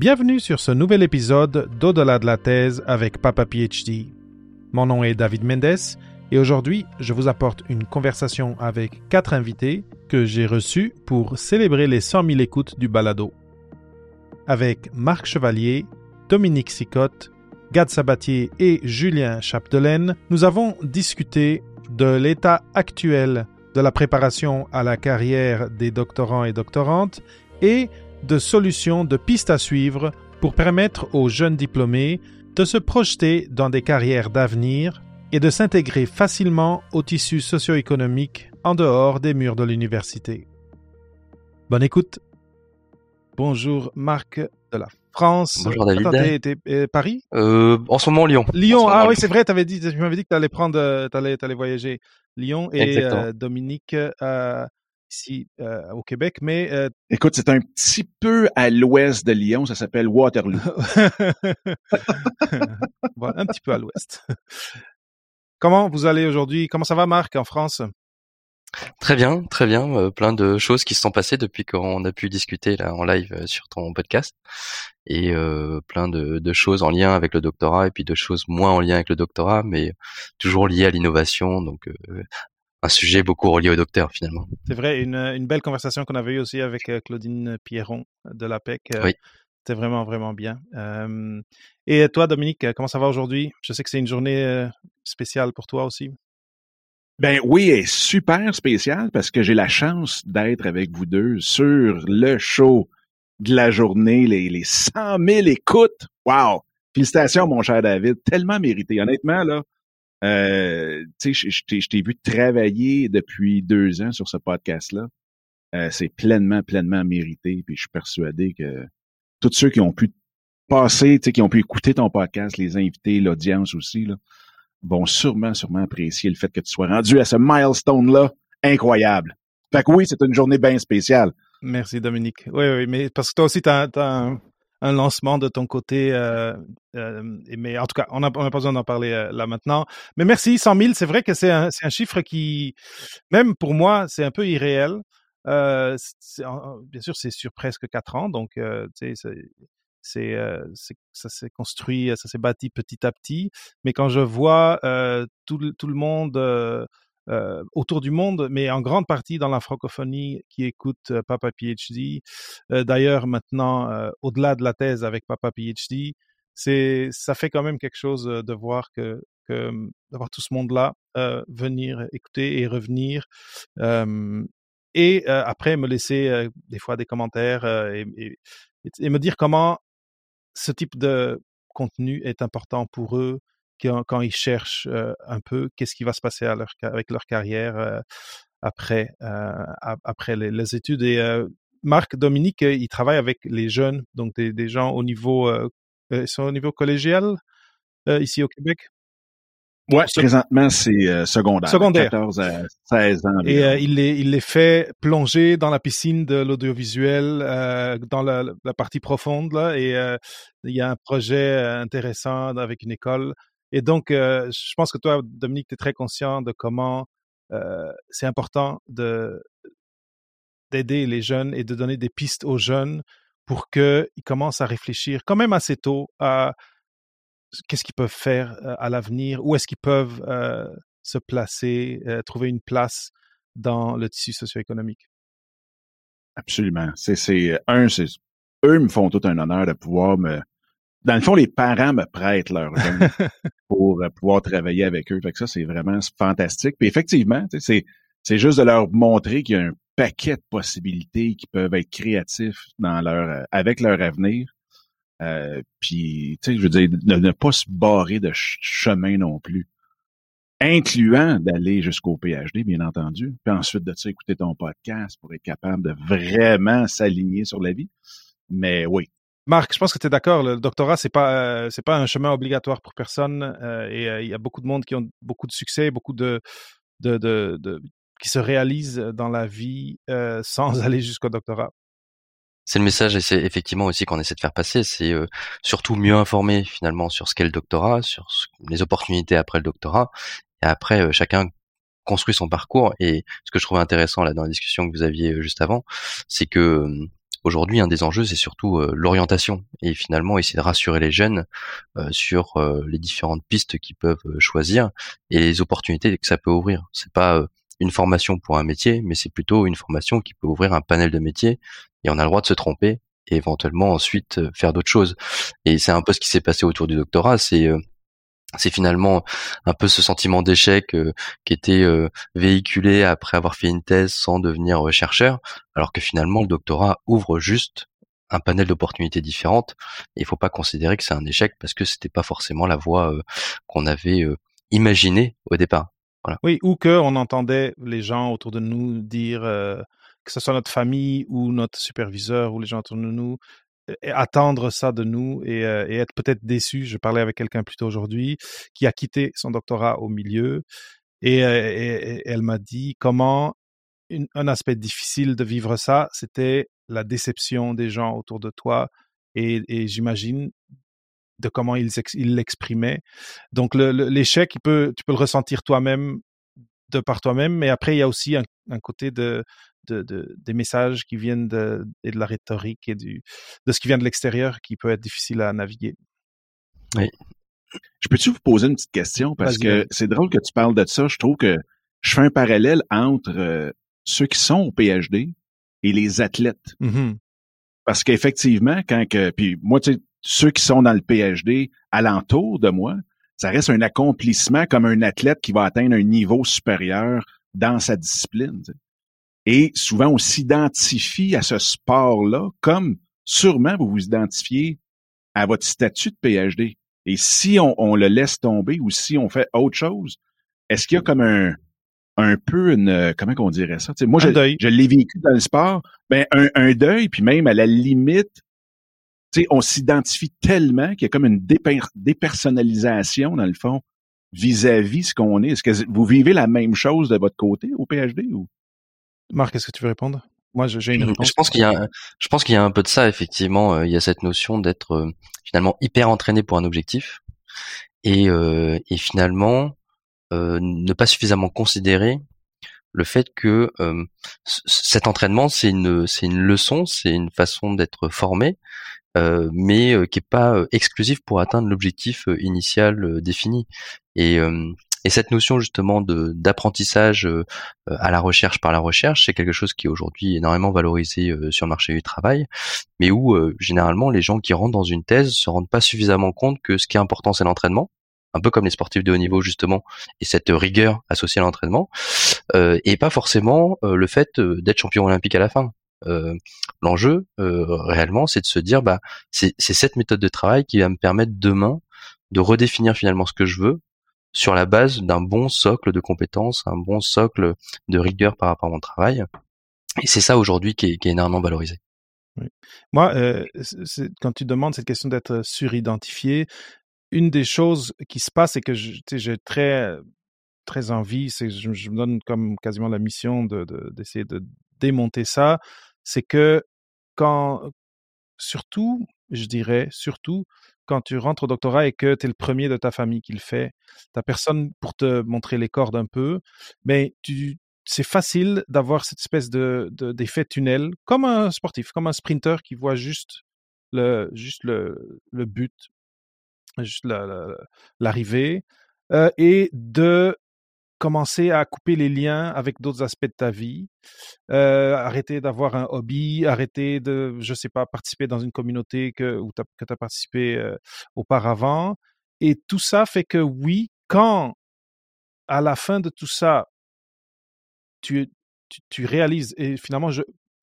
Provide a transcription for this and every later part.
Bienvenue sur ce nouvel épisode d'Au-delà de la thèse avec Papa PhD. Mon nom est David Mendes et aujourd'hui je vous apporte une conversation avec quatre invités que j'ai reçus pour célébrer les 100 000 écoutes du balado. Avec Marc Chevalier, Dominique Sicotte, Gad Sabatier et Julien Chapdelaine, nous avons discuté de l'état actuel de la préparation à la carrière des doctorants et doctorantes et de solutions, de pistes à suivre pour permettre aux jeunes diplômés de se projeter dans des carrières d'avenir et de s'intégrer facilement au tissu socio-économique en dehors des murs de l'université. Bonne écoute. Bonjour Marc de la France. Bonjour David. Attends, t'es, t'es, euh, Paris? Euh, en ce moment Lyon. Lyon, ah oui, c'est vrai, t'avais dit, tu m'avais dit que t'allais prendre, euh, t'allais, t'allais voyager. Lyon et euh, Dominique euh, ici euh, au Québec, mais euh, Écoute, c'est un petit peu à l'ouest de Lyon, ça s'appelle Waterloo. voilà, un petit peu à l'ouest. Comment vous allez aujourd'hui? Comment ça va, Marc, en France? Très bien, très bien. euh, plein de choses qui se sont passées depuis qu'on a pu discuter là en live euh, sur ton podcast et euh, plein de, de choses en lien avec le doctorat et puis de choses moins en lien avec le doctorat, mais toujours liées à l'innovation. Donc euh, un sujet beaucoup relié au docteur finalement. C'est vrai, une, une belle conversation qu'on avait eue aussi avec euh, Claudine Pierron de l'APEC. euh, Oui. C'était vraiment, vraiment bien. Euh, et toi, Dominique, comment ça va aujourd'hui? Je sais que c'est une journée spéciale pour toi aussi. Ben oui, est super spéciale parce que j'ai la chance d'être avec vous deux sur le show de la journée, les, les 100 000 écoutes. Wow! Félicitations, mon cher David. Tellement mérité. Honnêtement, là, euh, tu sais, je- t'ai- vu travailler depuis deux ans sur ce podcast-là. Euh, c'est pleinement, pleinement mérité. Puis je suis persuadé que tous ceux qui ont pu passer, tu sais, qui ont pu écouter ton podcast, les invités, l'audience aussi, là, vont sûrement, sûrement apprécier le fait que tu sois rendu à ce milestone-là incroyable. Fait que oui, c'est une journée bien spéciale. Merci, Dominique. Oui, oui, mais parce que toi aussi, tu as, un, lancement de ton côté. Euh, euh, mais en tout cas, on n'a pas besoin d'en parler euh, là maintenant. Mais merci, 100 000, c'est vrai que c'est un, un chiffre qui, même pour moi, c'est un peu irréel. Euh, bien sûr, c'est sur presque quatre ans, donc euh, tu sais, c'est ça s'est construit, ça s'est bâti petit à petit. Mais quand je vois tout, tout le monde euh, autour du monde, mais en grande partie dans la francophonie qui écoute euh, Papa PhD, euh, d'ailleurs maintenant au-delà de la thèse avec Papa PhD, ça fait quand même quelque chose de voir que, d'avoir tout ce monde-là venir écouter et revenir. Et après me laisser des fois des commentaires et me dire comment ce type de contenu est important pour eux quand, quand ils cherchent un peu qu'est-ce qui va se passer à leur, ca- avec leur carrière après ap- après les, les études et Marc Dominique il travaille avec les jeunes donc des, des gens au niveau ils sont au niveau collégial euh, ici au Québec? Ouais, présentement, c'est euh, secondaire. Secondaire. 14 à 16 ans. Et euh, il, les, il les fait plonger dans la piscine de l'audiovisuel, euh, dans la, la partie profonde. Là, et il y a un projet intéressant avec une école. Et donc, euh, je pense que toi, Dominique, tu es très conscient de comment euh, c'est important de d'aider les jeunes et de donner des pistes aux jeunes pour qu'ils commencent à réfléchir quand même assez tôt à qu'est-ce qu'ils peuvent faire euh, à l'avenir, où est-ce qu'ils peuvent euh, se placer, euh, trouver une place dans le tissu socio-économique. Absolument. C'est, un, c'est, eux me font tout un honneur de pouvoir me, dans le fond, les parents me prêtent leur jeunes pour euh, pouvoir travailler avec eux. Fait que ça, c'est vraiment fantastique. Puis effectivement, c'est, c'est juste de leur montrer qu'il y a un paquet de possibilités qui peuvent être créatifs dans leur, euh, avec leur avenir. Euh, puis, tu sais, je veux dire, de ne pas se barrer de ch- chemin non plus. Incluant d'aller jusqu'au PhD, bien entendu. Puis ensuite de écouter ton podcast pour être capable de vraiment s'aligner sur la vie. Mais oui, Marc, je pense que tu es d'accord, le doctorat, c'est pas euh, c'est pas un chemin obligatoire pour personne euh, et euh, il y a beaucoup de monde qui ont beaucoup de succès, beaucoup de de, de, de qui se réalisent dans la vie euh, sans aller jusqu'au doctorat. C'est le message et c'est effectivement aussi qu'on essaie de faire passer. C'est euh, surtout mieux informer finalement sur ce qu'est le doctorat, sur les opportunités après le doctorat. Et après, chacun construit son parcours. Et ce que je trouvais intéressant là dans la discussion que vous aviez juste avant, c'est que aujourd'hui, un des enjeux, c'est surtout l'orientation et finalement essayer de rassurer les jeunes sur les différentes pistes qu'ils peuvent choisir et les opportunités que ça peut ouvrir. C'est pas une formation pour un métier, mais c'est plutôt une formation qui peut ouvrir un panel de métiers et on a le droit de se tromper et éventuellement ensuite euh, faire d'autres choses. Et c'est un peu ce qui s'est passé autour du doctorat, c'est euh, c'est finalement un peu ce sentiment d'échec euh, qui était véhiculé après avoir fait une thèse sans devenir chercheur, alors que finalement le doctorat ouvre juste un panel d'opportunités différentes. Il faut pas considérer que c'est un échec parce que c'était pas forcément la voie qu'on avait imaginée au départ. Oui, ou que on entendait les gens autour de nous dire, euh, que ce soit notre famille ou notre superviseur ou les gens autour de nous, attendre ça de nous et, euh, et être peut-être déçus. Je parlais avec quelqu'un plus tôt aujourd'hui qui a quitté son doctorat au milieu et, euh, elle m'a dit comment un aspect difficile de vivre ça, c'était la déception des gens autour de toi et, j'imagine de comment il l'exprimait. Donc l'échec, tu peux le ressentir toi-même de par toi-même, mais après il y a aussi un, côté de, de, des messages qui viennent de, et de la rhétorique et du, de ce qui vient de l'extérieur qui peut être difficile à naviguer. Oui. Je peux-tu vous poser une petite question? Parce que c'est drôle que tu parles de ça. Je trouve que je fais un parallèle entre euh, ceux qui sont au PhD et les athlètes. Mmh parce qu'effectivement, quand que, puis moi, tu sais, ceux qui sont dans le PhD alentour de moi, ça reste un accomplissement comme un athlète qui va atteindre un niveau supérieur dans sa discipline. Et souvent, on s'identifie à ce sport-là comme sûrement vous vous identifiez à votre statut de PhD. Et si on, le laisse tomber ou si on fait autre chose, est-ce qu'il y a comme un, un peu une comment on dirait ça? Moi je, je l'ai vécu dans le sport ben un, un, deuil puis même à la limite sais, on s'identifie tellement qu'il y a comme une dépersonnalisation, dans le fond, vis-à-vis ce qu'on est. Est-ce que vous vivez la même chose de votre côté au PhD ou? Marc, est-ce que tu veux répondre? Moi, j'ai une réponse. Je pense qu'il y a, je pense qu'il y a un peu de ça, effectivement. Euh, il y a cette notion d'être euh, finalement hyper entraîné pour un objectif et, euh, et finalement ne pas suffisamment considérer le fait que cet entraînement c'est une c'est une leçon, c'est une façon d'être formé, euh, mais euh, qui est pas euh, exclusif pour atteindre l'objectif initial défini. Et, et cette notion justement de d'apprentissage à la recherche par la recherche, c'est quelque chose qui est aujourd'hui énormément valorisé sur le marché du travail, mais où généralement les gens qui rentrent dans une thèse se rendent pas suffisamment compte que ce qui est important c'est l'entraînement, un peu comme les sportifs de haut niveau justement, et cette rigueur associée à l'entraînement, euh, et pas forcément le fait d'être champion olympique à la fin. Euh, l'enjeu euh, réellement, c'est de se dire, bah, c'est cette méthode de travail qui va me permettre demain de redéfinir finalement ce que je veux sur la base d'un bon socle de compétences, un bon socle de rigueur par rapport à mon travail. Et c'est ça aujourd'hui qui, est, énormément valorisé. Moi, euh, quand tu demandes cette question d'être suridentifié, une des choses qui se passe, c'est que j'ai très très envie, c'est je, je, me donne comme quasiment la mission de d'essayer de, démonter ça c'est que quand, surtout, je dirais, surtout, quand tu rentres au doctorat et que tu es le premier de ta famille qui le fait, tu personne pour te montrer les cordes un peu, mais c'est facile d'avoir cette espèce de, d'effet tunnel, comme un sportif, comme un sprinter qui voit juste le, juste le, le but, juste l'arrivée, euh, et de commencer à couper les liens avec d'autres aspects de ta vie, euh, arrêter d'avoir un hobby, arrêter de, je sais pas, participer dans une communauté que, où tu as, participé euh, auparavant. Et tout ça fait que oui, quand à la fin de tout ça, tu, tu, réalises, et finalement,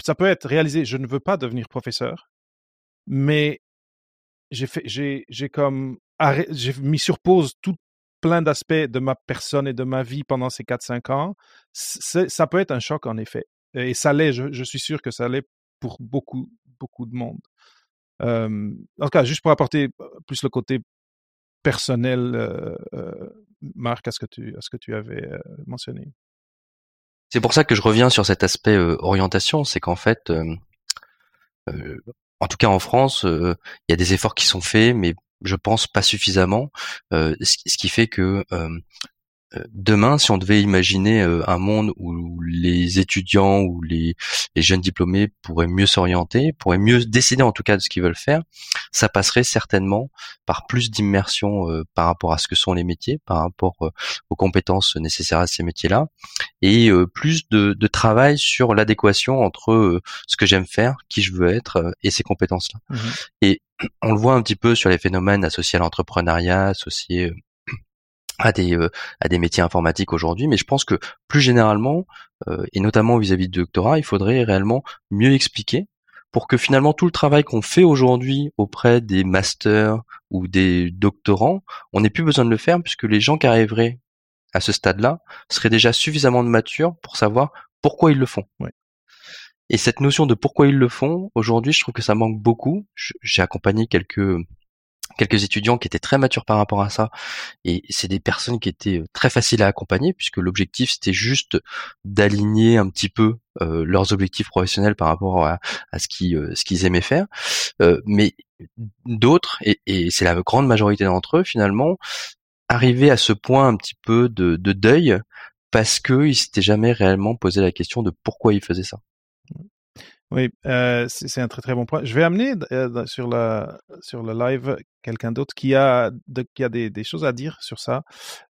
ça peut être réalisé, je ne veux pas devenir professeur, mais j'ai, j'ai comme, j'ai mis sur pause tout, plein d'aspects de ma personne et de ma vie pendant ces 4-5 ans, ça peut être un choc en effet. Et ça l'est, je, suis sûr que ça l'est pour beaucoup, beaucoup de monde. en tout cas, juste pour apporter plus le côté personnel, euh, Marc, à ce que tu, à ce que tu avais mentionné. C'est pour ça que je reviens sur cet aspect orientation, c'est qu'en fait, en tout cas en France, il y a des efforts qui sont faits, mais je pense pas suffisamment, euh, ce, qui fait que euh, demain, si on devait imaginer euh, un monde où les étudiants ou les, jeunes diplômés pourraient mieux s'orienter, pourraient mieux décider en tout cas de ce qu'ils veulent faire, ça passerait certainement par plus d'immersion euh, par rapport à ce que sont les métiers, par rapport aux compétences nécessaires à ces métiers-là, et plus de, travail sur l'adéquation entre ce que j'aime faire, qui je veux être et ces compétences-là. Mmh et on le voit un petit peu sur les phénomènes associés à l'entrepreneuriat, associés à des euh, à des métiers informatiques aujourd'hui, mais je pense que plus généralement euh, et notamment vis-à-vis du doctorat, il faudrait réellement mieux expliquer pour que finalement tout le travail qu'on fait aujourd'hui auprès des masters ou des doctorants, on n'ait plus besoin de le faire puisque les gens qui arriveraient à ce stade-là seraient déjà suffisamment matures pour savoir pourquoi ils le font. Et cette notion de pourquoi ils le font, aujourd'hui, je trouve que ça manque beaucoup. J'ai accompagné quelques quelques étudiants qui étaient très matures par rapport à ça. Et c'est des personnes qui étaient euh, très faciles à accompagner puisque l'objectif c'était juste d'aligner un petit peu euh, leurs objectifs professionnels par rapport à, ce qu'ils euh, ce qu'ils aimaient faire. Mais d'autres et, et c'est la grande majorité d'entre eux finalement arrivaient à ce point un petit peu de, de deuil parce qu'ils s'étaient jamais réellement posé la question de pourquoi ils faisaient ça oui, euh, c'est un très très bon point. Je vais amener euh, sur, la, sur le live quelqu'un d'autre qui a, de, qui a des, des, choses à dire sur ça.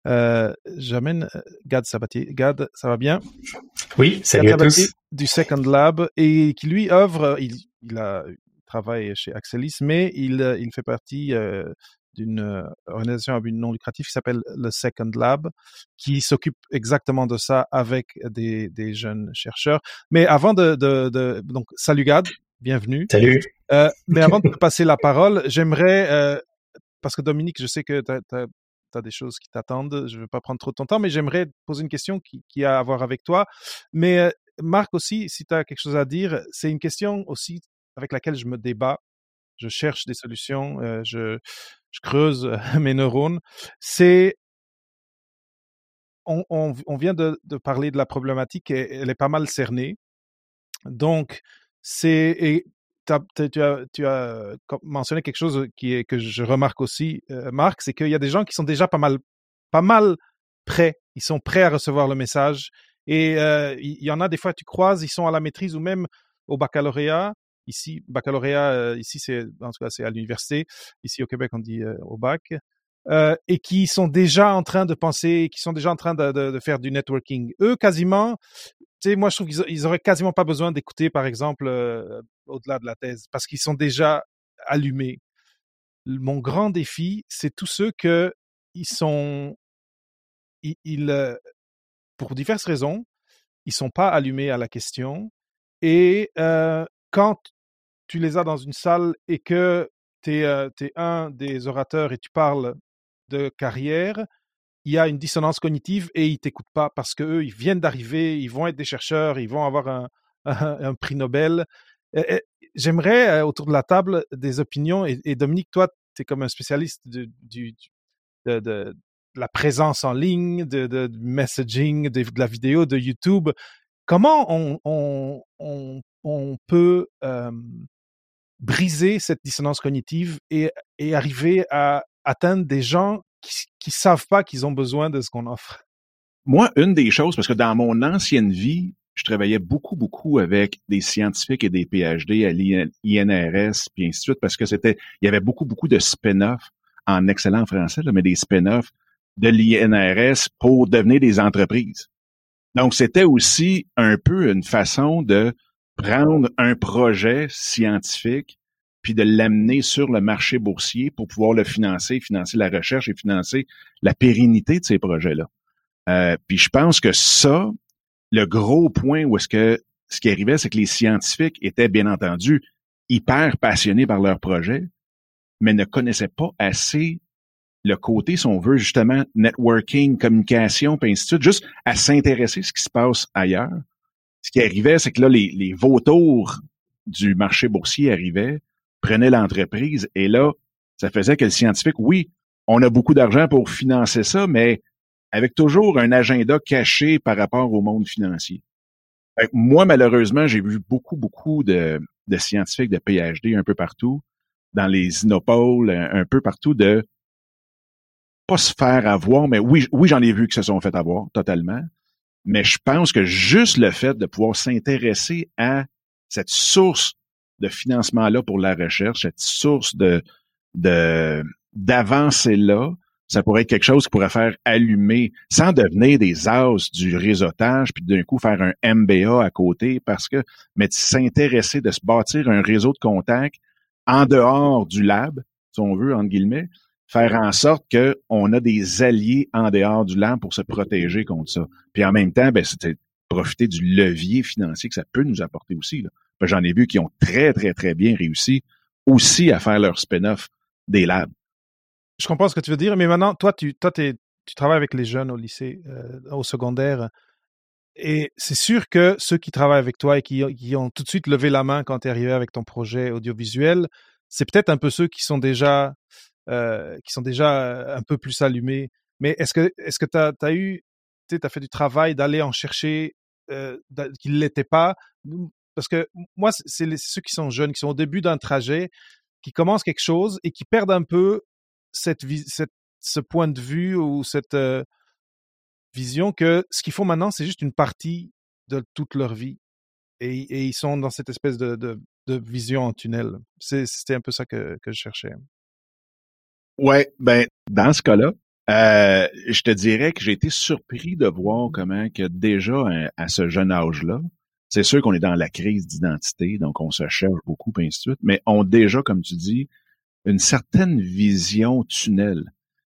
Euh, J'amène Gad Sabatier. Gad, ça va bien? Oui, salut Gad à tous. Du Second Lab et qui lui œuvre, il, il a travaille chez Axelis, mais il, il fait partie d'une euh, organisation à but non lucratif qui s'appelle le Second Lab, qui s'occupe exactement de ça avec des, des jeunes chercheurs. Mais avant de, de, de donc salut Gad, bienvenue. Salut. Euh, mais avant de passer la parole, j'aimerais euh, parce que Dominique, je sais que tu as, des choses qui t'attendent. Je ne vais pas prendre trop de ton temps, mais j'aimerais poser une question qui, qui, a à voir avec toi. Mais euh, Marc aussi, si tu as quelque chose à dire, c'est une question aussi avec laquelle je me débat. Je cherche des solutions. Euh, je, creuse mes neurones, c'est on, vient de, parler de la problématique et elle est pas mal cernée. Donc, c'est tu as, tu as mentionné quelque chose qui est que je remarque aussi, euh, Marc, c'est qu'il y a des gens qui sont déjà pas mal, pas mal prêts. Ils sont prêts à recevoir le message. Et euh, il y en a des fois, tu croises, ils sont à la maîtrise ou même au baccalauréat Ici, baccalauréat, euh, ici c'est en tout cas c'est à l'université. Ici au Québec, on dit euh, au bac. Euh, et qui sont déjà en train de penser, qui sont déjà en train de, faire du networking. Eux, quasiment, tu sais, moi, je trouve qu'ils ils auraient quasiment pas besoin d'écouter, par exemple, au-delà de la thèse, parce qu'ils sont déjà allumés. Mon grand défi, c'est tous ceux que ils sont, ils, pour diverses raisons, ils sont pas allumés à la question. Et quand tu les as dans une salle et que tu es, euh, un des orateurs et tu parles de carrière, il y a une dissonance cognitive et ils t'écoutent pas parce qu'eux, ils viennent d'arriver, ils vont être des chercheurs, ils vont avoir un, prix Nobel. J'aimerais, euh, autour de la table, des opinions. Et, Dominique, toi, tu es comme un spécialiste de, la présence en ligne, de, messaging, de, la vidéo, de YouTube. Comment on, peut euh, briser cette dissonance cognitive et, arriver à atteindre des gens qui, qui savent pas qu'ils ont besoin de ce qu'on offre? Moi, une des choses, parce que dans mon ancienne vie, je travaillais beaucoup, beaucoup avec des scientifiques et des PhD à l'INRS, puis ainsi de suite, parce que c'était, il y avait beaucoup, beaucoup de spin-off en excellent français, mais des spin-off de l'INRS pour devenir des entreprises. Donc, c'était aussi un peu une façon de prendre un projet scientifique puis de l'amener sur le marché boursier pour pouvoir le financer, financer la recherche et financer la pérennité de ces projets-là. Euh, puis je pense que ça, le gros point où est-ce que ce qui arrivait, c'est que les scientifiques étaient bien entendu hyper passionnés par leur projet, mais ne connaissaient pas assez le côté, si on veut, justement, networking, communication, puis ainsi de juste à s'intéresser à ce qui se passe ailleurs ce qui arrivait, c'est que là, les, vautours du marché boursier arrivaient, prenaient l'entreprise, et là, ça faisait que le scientifique, oui, on a beaucoup d'argent pour financer ça, mais avec toujours un agenda caché par rapport au monde financier. moi, malheureusement, j'ai vu beaucoup, beaucoup de, de, scientifiques de PhD un peu partout, dans les inopoles, un, peu partout, de pas se faire avoir, mais oui, oui, j'en ai vu qui se sont fait avoir totalement. Mais je pense que juste le fait de pouvoir s'intéresser à cette source de financement-là pour la recherche, cette source de, de, d'avancée-là, ça pourrait être quelque chose qui pourrait faire allumer, sans devenir des as du réseautage, puis d'un coup faire un MBA à côté, parce que, mais s'intéresser, de se bâtir un réseau de contacts en dehors du lab, si on veut, entre guillemets, faire en sorte qu'on a des alliés en dehors du lab pour se protéger contre ça. Puis en même temps, ben, c'est profiter du levier financier que ça peut nous apporter aussi. J'en ai vu qui ont très, très, très bien réussi aussi à faire leur spin-off des labs. Je comprends ce que tu veux dire, mais maintenant, toi, tu, travailles avec les jeunes au lycée, euh, au secondaire, et c'est sûr que ceux qui travaillent avec toi et qui, ont tout de suite levé la main quand tu es arrivé avec ton projet audiovisuel, c'est peut-être un peu ceux qui sont déjà, qui sont déjà un peu plus allumés. Mais est-ce que, que tu as, eu, tu as fait du travail d'aller en chercher euh, qui ne l'étaient pas? Parce que moi, c'est ceux qui sont jeunes, qui sont au début d'un trajet, qui commencent quelque chose et qui perdent un peu cette, cette ce point de vue ou cette euh, vision que ce qu'ils font maintenant, c'est juste une partie de toute leur vie. Et, ils sont dans cette espèce de, de, de vision en tunnel. C'était un peu ça que, que je cherchais. Ouais, ben dans ce cas-là, euh, je te dirais que j'ai été surpris de voir comment que déjà à ce jeune âge-là, c'est sûr qu'on est dans la crise d'identité, donc on se cherche beaucoup, et ainsi de suite, mais ont déjà, comme tu dis, une certaine vision tunnel,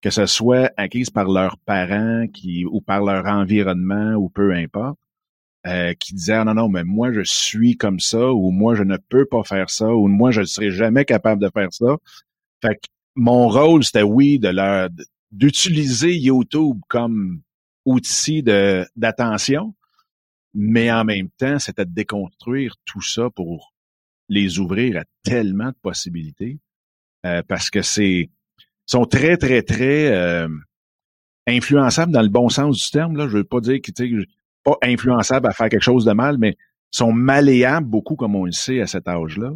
que ce soit acquise par leurs parents qui, ou par leur environnement ou peu importe, euh, qui disaient ah, non, non, mais moi je suis comme ça, ou moi je ne peux pas faire ça, ou moi je ne serai jamais capable de faire ça. Fait que mon rôle, c'était oui, de leur d'utiliser YouTube comme outil de d'attention, mais en même temps, c'était de déconstruire tout ça pour les ouvrir à tellement de possibilités euh, parce que c'est sont très, très, très euh, influençables dans le bon sens du terme. Là. Je veux pas dire qu'ils pas influençables à faire quelque chose de mal, mais sont malléables beaucoup, comme on le sait à cet âge-là.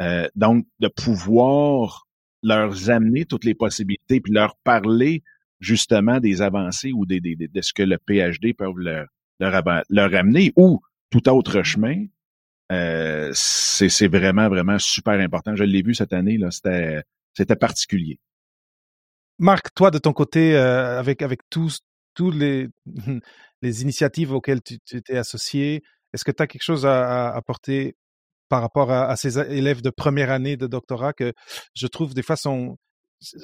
Euh, donc, de pouvoir leur amener toutes les possibilités, puis leur parler justement des avancées ou des, des, de ce que le PhD peut leur, leur, leur amener, ou tout autre chemin, euh, c'est vraiment, vraiment super important. Je l'ai vu cette année, là, c'était, c'était particulier. Marc, toi, de ton côté, euh, avec, avec tous, tous les, les initiatives auxquelles tu t'es associé, est-ce que tu as quelque chose à, apporter par rapport à, ces élèves de première année de doctorat que je trouve des fois sont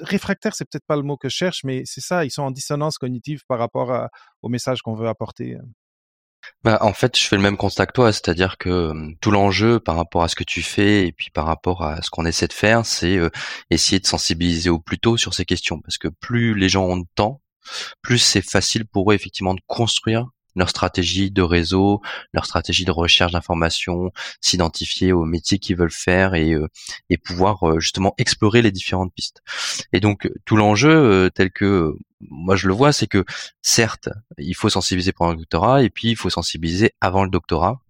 réfractaires, c'est peut-être pas le mot que je cherche, mais c'est ça, ils sont en dissonance cognitive par rapport au message qu'on veut apporter. Bah, en fait, je fais le même constat que toi, c'est-à-dire que tout l'enjeu par rapport à ce que tu fais et puis par rapport à ce qu'on essaie de faire, c'est essayer de sensibiliser au plus tôt sur ces questions, parce que plus les gens ont de temps, plus c'est facile pour eux effectivement de construire leur stratégie de réseau, leur stratégie de recherche d'informations, s'identifier aux métiers qu'ils veulent faire et, euh, et pouvoir euh, justement explorer les différentes pistes. Et donc tout l'enjeu euh, tel que moi je le vois, c'est que certes, il faut sensibiliser pour un doctorat et puis il faut sensibiliser avant le doctorat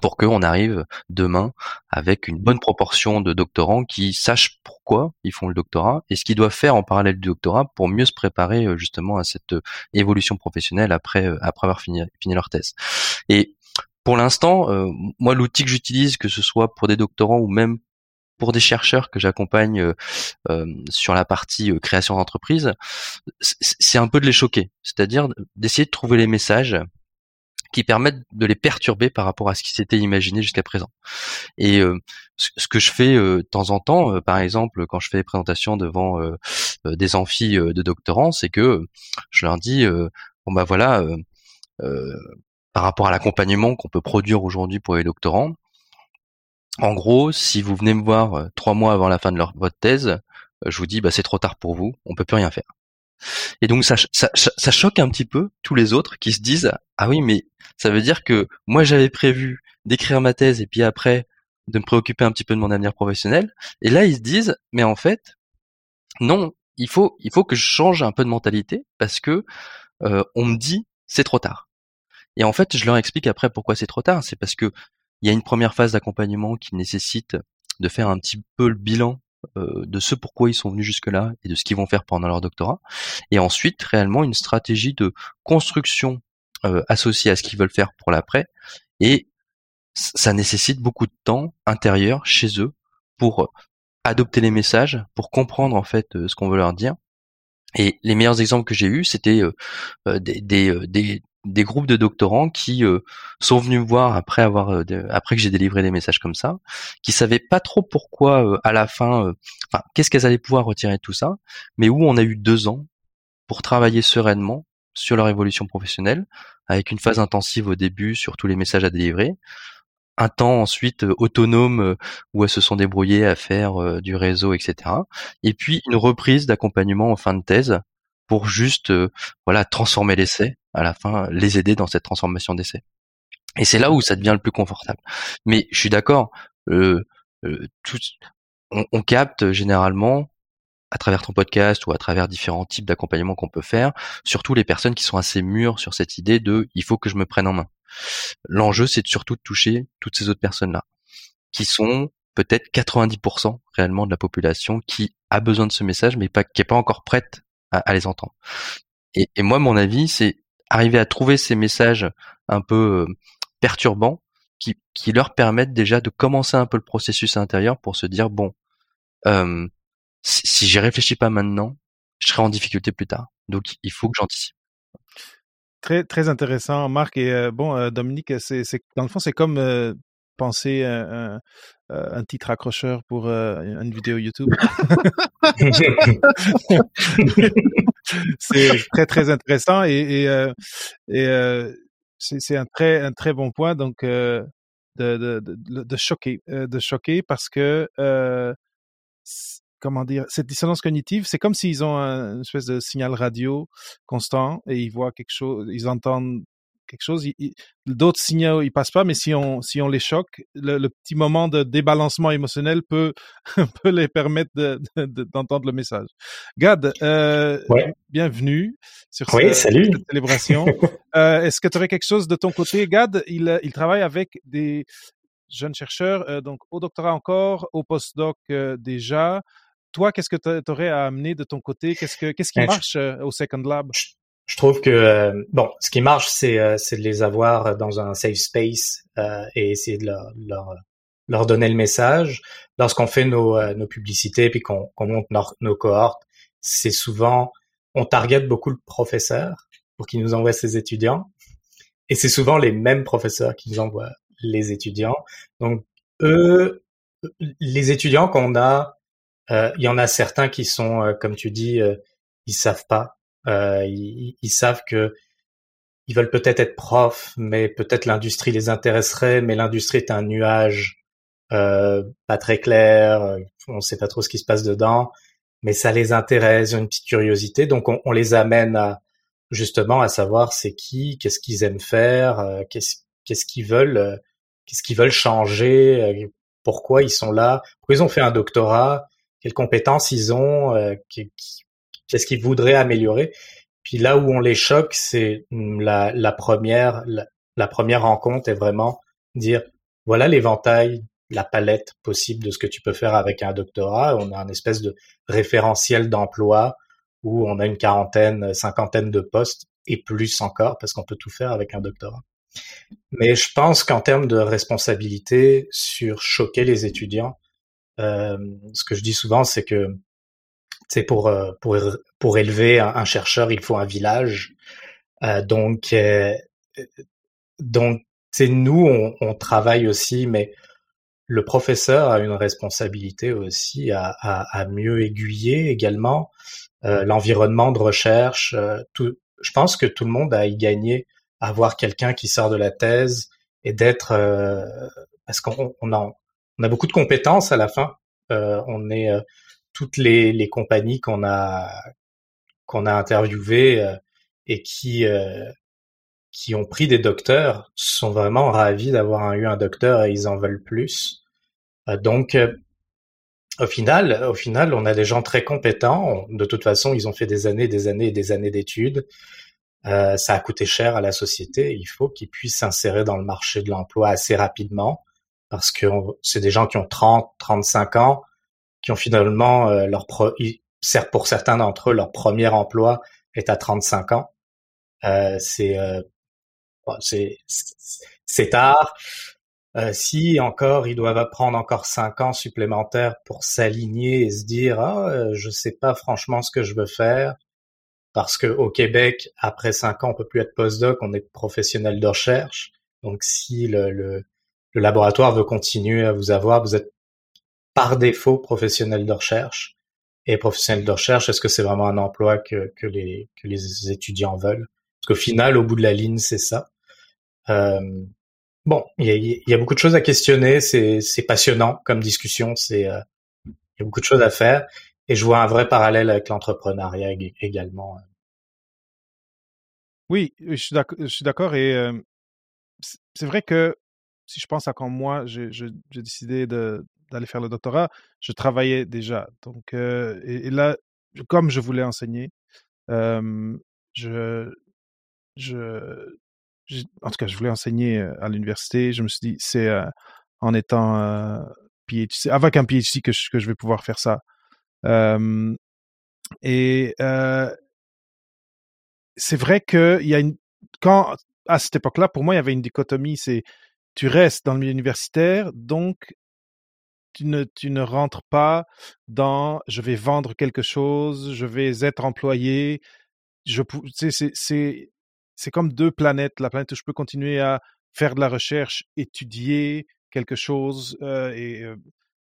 pour qu'on arrive demain avec une bonne proportion de doctorants qui sachent pourquoi ils font le doctorat et ce qu'ils doivent faire en parallèle du doctorat pour mieux se préparer euh, justement à cette euh, évolution professionnelle après euh, après avoir fini, fini leur thèse. Et pour l'instant, moi l'outil que j'utilise, que ce soit pour des doctorants ou même pour des chercheurs que j'accompagne sur la partie création d'entreprise, c'est un peu de les choquer, c'est-à-dire d'essayer de trouver les messages qui permettent de les perturber par rapport à ce qui s'était imaginé jusqu'à présent. Et euh, ce que je fais euh, de temps en temps, euh, par exemple, quand je fais des présentations devant des amphis de doctorants, c'est que je leur dis bon bah voilà, par rapport à l'accompagnement qu'on peut produire aujourd'hui pour les doctorants, en gros, si vous venez me voir trois mois avant la fin de leur, votre thèse, je vous dis bah c'est trop tard pour vous, on peut plus rien faire. Et donc ça, ça, choque un petit peu tous les autres qui se disent ah oui mais ça veut dire que moi j'avais prévu d'écrire ma thèse et puis après de me préoccuper un petit peu de mon avenir professionnel. Et là ils se disent mais en fait non il faut il faut que je change un peu de mentalité parce que euh, on me dit c'est trop tard. Et en fait je leur explique après pourquoi c'est trop tard. C'est parce que il y a une première phase d'accompagnement qui nécessite de faire un petit peu le bilan euh, de ce pourquoi ils sont venus jusque-là et de ce qu'ils vont faire pendant leur doctorat, et ensuite réellement une stratégie de construction euh, associée à ce qu'ils veulent faire pour l'après, et ça nécessite beaucoup de temps intérieur chez eux pour adopter les messages, pour comprendre en fait ce qu'on veut leur dire. Et les meilleurs exemples que j'ai eus, c'était des groupes de doctorants qui euh, sont venus me voir après avoir euh, après que j'ai délivré des messages comme ça, qui savaient pas trop pourquoi euh, à la fin, enfin qu'est-ce qu'elles allaient pouvoir retirer de tout ça, mais où on a eu deux ans pour travailler sereinement sur leur évolution professionnelle, avec une phase intensive au début sur tous les messages à délivrer, un temps ensuite autonome où elles se sont débrouillées à faire du réseau, etc. Et puis une reprise d'accompagnement en fin de thèse pour juste voilà transformer l'essai à la fin les aider dans cette transformation d'essai. Et c'est là où ça devient le plus confortable. Mais je suis d'accord, euh, euh, on, capte généralement à travers ton podcast ou à travers différents types d'accompagnement qu'on peut faire, surtout les personnes qui sont assez mûres sur cette idée de il faut que je me prenne en main. L'enjeu, c'est surtout de toucher toutes ces autres personnes-là, qui sont peut-être 90% réellement de la population qui a besoin de ce message, mais pas, qui est pas encore prête à, à les entendre. Et, et, moi, mon avis, c'est arriver à trouver ces messages un peu euh, perturbants qui, qui leur permettent déjà de commencer un peu le processus intérieur pour se dire bon, euh, si, si j'y réfléchis pas maintenant, je serai en difficulté plus tard. Donc il faut que j'anticipe. Très très intéressant, Marc et euh, bon euh, Dominique, c'est dans le fond c'est comme euh, penser un, un, titre accrocheur pour une vidéo YouTube? c'est très très intéressant et, et, euh, et euh, c'est un très un très bon point donc euh, de, de, de, de, choquer de choquer parce que comment dire cette dissonance cognitive c'est comme s'ils ont un, une espèce de signal radio constant et ils voient quelque chose ils entendent quelque chose. D'autres signaux, ils passent pas, mais si on, si on les choque, le, petit moment de débalancement émotionnel peut, peut les permettre d'entendre le message. Gad, euh, bienvenue sur cette, célébration. euh, Est-ce que tu aurais quelque chose de ton côté? Gad, il, il travaille avec des jeunes chercheurs, euh, donc au doctorat encore, au postdoc déjà. Toi, qu'est-ce que tu aurais à amener de ton côté? Qu'est-ce que qu'est-ce qui ben, marche au Second Lab? Je trouve que euh, bon, ce qui marche, c'est euh, de les avoir dans un safe space euh, et essayer de leur, leur, leur donner le message. Lorsqu'on fait nos, nos publicités puis qu'on monte nos, cohortes, c'est souvent on target beaucoup le professeur pour qu'il nous envoie ses étudiants et c'est souvent les mêmes professeurs qui nous envoient les étudiants. Donc eux, les étudiants qu'on a, il y en a certains qui sont, comme tu dis, ils savent pas euh, ils, ils, savent que ils veulent peut-être être profs, mais peut-être l'industrie les intéresserait, mais l'industrie est un nuage euh, pas très clair, euh, on ne sait pas trop ce qui se passe dedans, mais ça les intéresse, une petite curiosité, donc on, on les amène à justement à savoir c'est qui, qu'est-ce qu'ils aiment faire, euh, qu'est-ce qu'est-ce qu'ils veulent, euh, qu'est-ce qu'ils veulent changer, pourquoi ils sont là, pourquoi ils ont fait un doctorat, quelles compétences ils ont, qui, qui, qu'est-ce qu'ils voudraient améliorer. Puis là où on les choque, c'est la, la première la, première rencontre est vraiment dire voilà l'éventail, la palette possible de ce que tu peux faire avec un doctorat. On a un espèce de référentiel d'emploi où on a une quarantaine, cinquantaine de postes et plus encore parce qu'on peut tout faire avec un doctorat. Mais je pense qu'en termes de responsabilité sur choquer les étudiants, euh, ce que je dis souvent, c'est que c'est pour euh, pour pour élever un, chercheur, il faut un village. Euh, donc euh, donc c'est nous on, on, travaille aussi, mais le professeur a une responsabilité aussi à, à, à mieux aiguiller également l'environnement de recherche. tout, je pense que tout le monde a y gagné à avoir quelqu'un qui sort de la thèse et d'être parce qu'on on a on a beaucoup de compétences à la fin. on est toutes les, les compagnies qu'on a qu'on a interviewées euh, et qui euh, qui ont pris des docteurs sont vraiment ravis d'avoir eu un docteur et ils en veulent plus. Euh, donc au final, au final, on a des gens très compétents. De toute façon, ils ont fait des années, des années et des années d'études. Euh, ça a coûté cher à la société. Il faut qu'ils puissent s'insérer dans le marché de l'emploi assez rapidement parce que c'est des gens qui ont 30, 35 ans qui ont finalement leur pro pour certains d'entre eux leur premier emploi est à 35 ans. c'est c'est c'est tard. Euh, si encore ils doivent apprendre encore cinq ans supplémentaires pour s'aligner et se dire euh, je sais pas franchement ce que je veux faire parce que au Québec après cinq ans on peut plus être postdoc on est professionnel de recherche donc si le, le, le laboratoire veut continuer à vous avoir vous êtes par défaut professionnel de recherche et professionnel de recherche est-ce que c'est vraiment un emploi que, les étudiants veulent? Parce qu'au final au bout de la ligne c'est ça euh, bon, il y a, beaucoup de choses à questionner. C'est, passionnant comme discussion. C'est, euh, y a beaucoup de choses à faire. Et je vois un vrai parallèle avec l'entrepreneuriat également. Oui, je suis d'accord. Et euh, c'est vrai que si je pense à quand moi j'ai décidé d'aller faire le doctorat, je travaillais déjà. Donc, et, là, comme je voulais enseigner, je, je, en tout cas, je voulais enseigner à l'université. Je me suis dit, c'est en étant euh, PhD, avec un PhD que je, que je vais pouvoir faire ça. et c'est vrai qu'il y a une, quand, à cette époque-là, pour moi, il y avait une dichotomie, c'est, tu restes dans le milieu universitaire, donc tu ne, tu ne rentres pas dans je vais vendre quelque chose, je vais être employé. Je, c'est, c'est, comme deux planètes. La planète où je peux continuer à faire de la recherche, étudier quelque chose euh, et euh,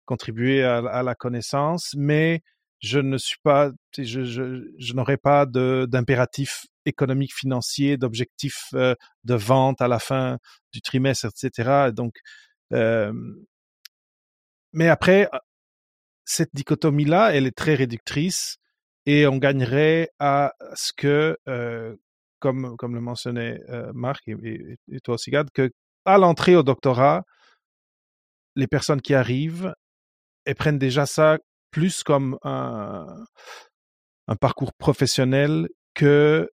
contribuer à, la connaissance, mais je ne suis pas, je, je, je n'aurai pas d'impératif économique financier, d'objectif euh, de vente à la fin du trimestre, etc. Donc, mais après, cette dichotomie-là, elle est très réductrice et on gagnerait à ce que comme, comme le mentionnait euh, Marc et, toi aussi, Gad, que à l'entrée au doctorat, les personnes qui arrivent, elles prennent déjà ça plus comme un, un parcours professionnel que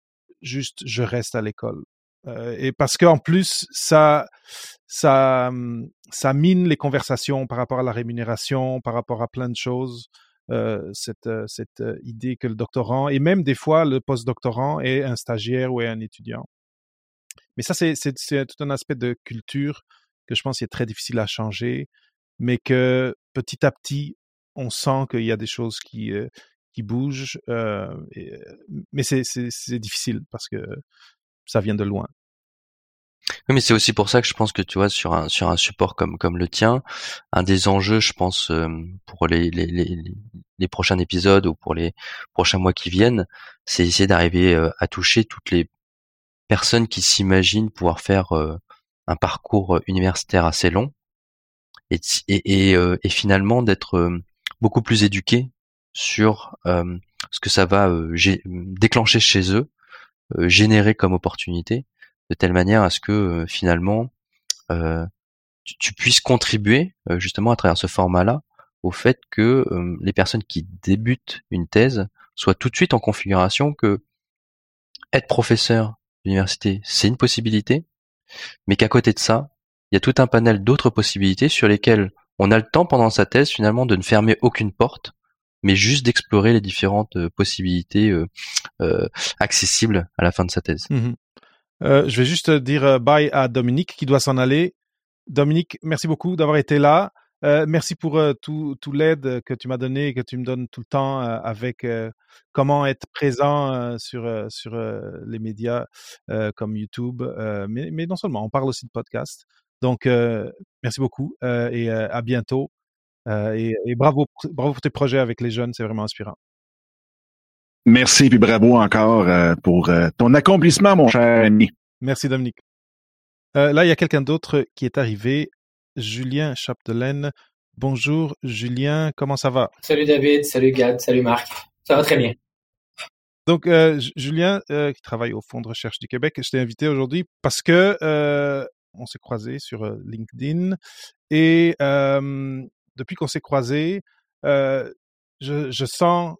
juste je reste à l'école. Euh, et parce qu'en plus, ça, ça, ça mine les conversations par rapport à la rémunération, par rapport à plein de choses. Euh, cette, euh, cette euh, idée que le doctorant, et même des fois le postdoctorant est un stagiaire ou est un étudiant. Mais ça, c'est tout un aspect de culture que je pense est très difficile à changer, mais que petit à petit, on sent qu'il y a des choses qui, qui bougent, mais c'est difficile parce que ça vient de loin. Oui, mais c'est aussi pour ça que je pense que tu vois sur un sur un support comme comme le tien, un des enjeux, je pense, euh, pour les, les, les, les prochains épisodes ou pour les prochains mois qui viennent, c'est essayer d'arriver euh, à toucher toutes les personnes qui s'imaginent pouvoir faire euh, un parcours universitaire assez long et et, et, et finalement d'être beaucoup plus éduqués sur ce que ça va déclencher chez eux, générer comme opportunité de telle manière à ce que euh, finalement euh, tu, puisses contribuer euh, justement à travers ce format-là au fait que les personnes qui débutent une thèse soient tout de suite en configuration que être professeur d'université, c'est une possibilité, mais qu'à côté de ça, il y a tout un panel d'autres possibilités sur lesquelles on a le temps pendant sa thèse finalement de ne fermer aucune porte, mais juste d'explorer les différentes possibilités accessibles à la fin de sa thèse. Euh, je vais juste dire euh, bye à Dominique qui doit s'en aller. Dominique, merci beaucoup d'avoir été là. Euh, merci pour euh, tout, tout l'aide que tu m'as donné et que tu me donnes tout le temps avec comment être présent sur sur les médias comme YouTube, mais, mais non seulement, on parle aussi de podcast. Donc, merci beaucoup et à bientôt. Et, et, bravo, bravo pour tes projets avec les jeunes, c'est vraiment inspirant. Merci et bravo encore euh, pour euh, ton accomplissement, mon cher ami. Merci, Dominique. Euh, là, il y a quelqu'un d'autre qui est arrivé, Julien Chapdelaine. Bonjour, Julien, comment ça va? Salut David, salut Gad, salut Marc. Ça va très bien. Donc, Julien, qui travaille au Fonds de recherche du Québec, je t'ai invité aujourd'hui parce que on s'est croisé sur LinkedIn et depuis qu'on s'est croisé, je, je, sens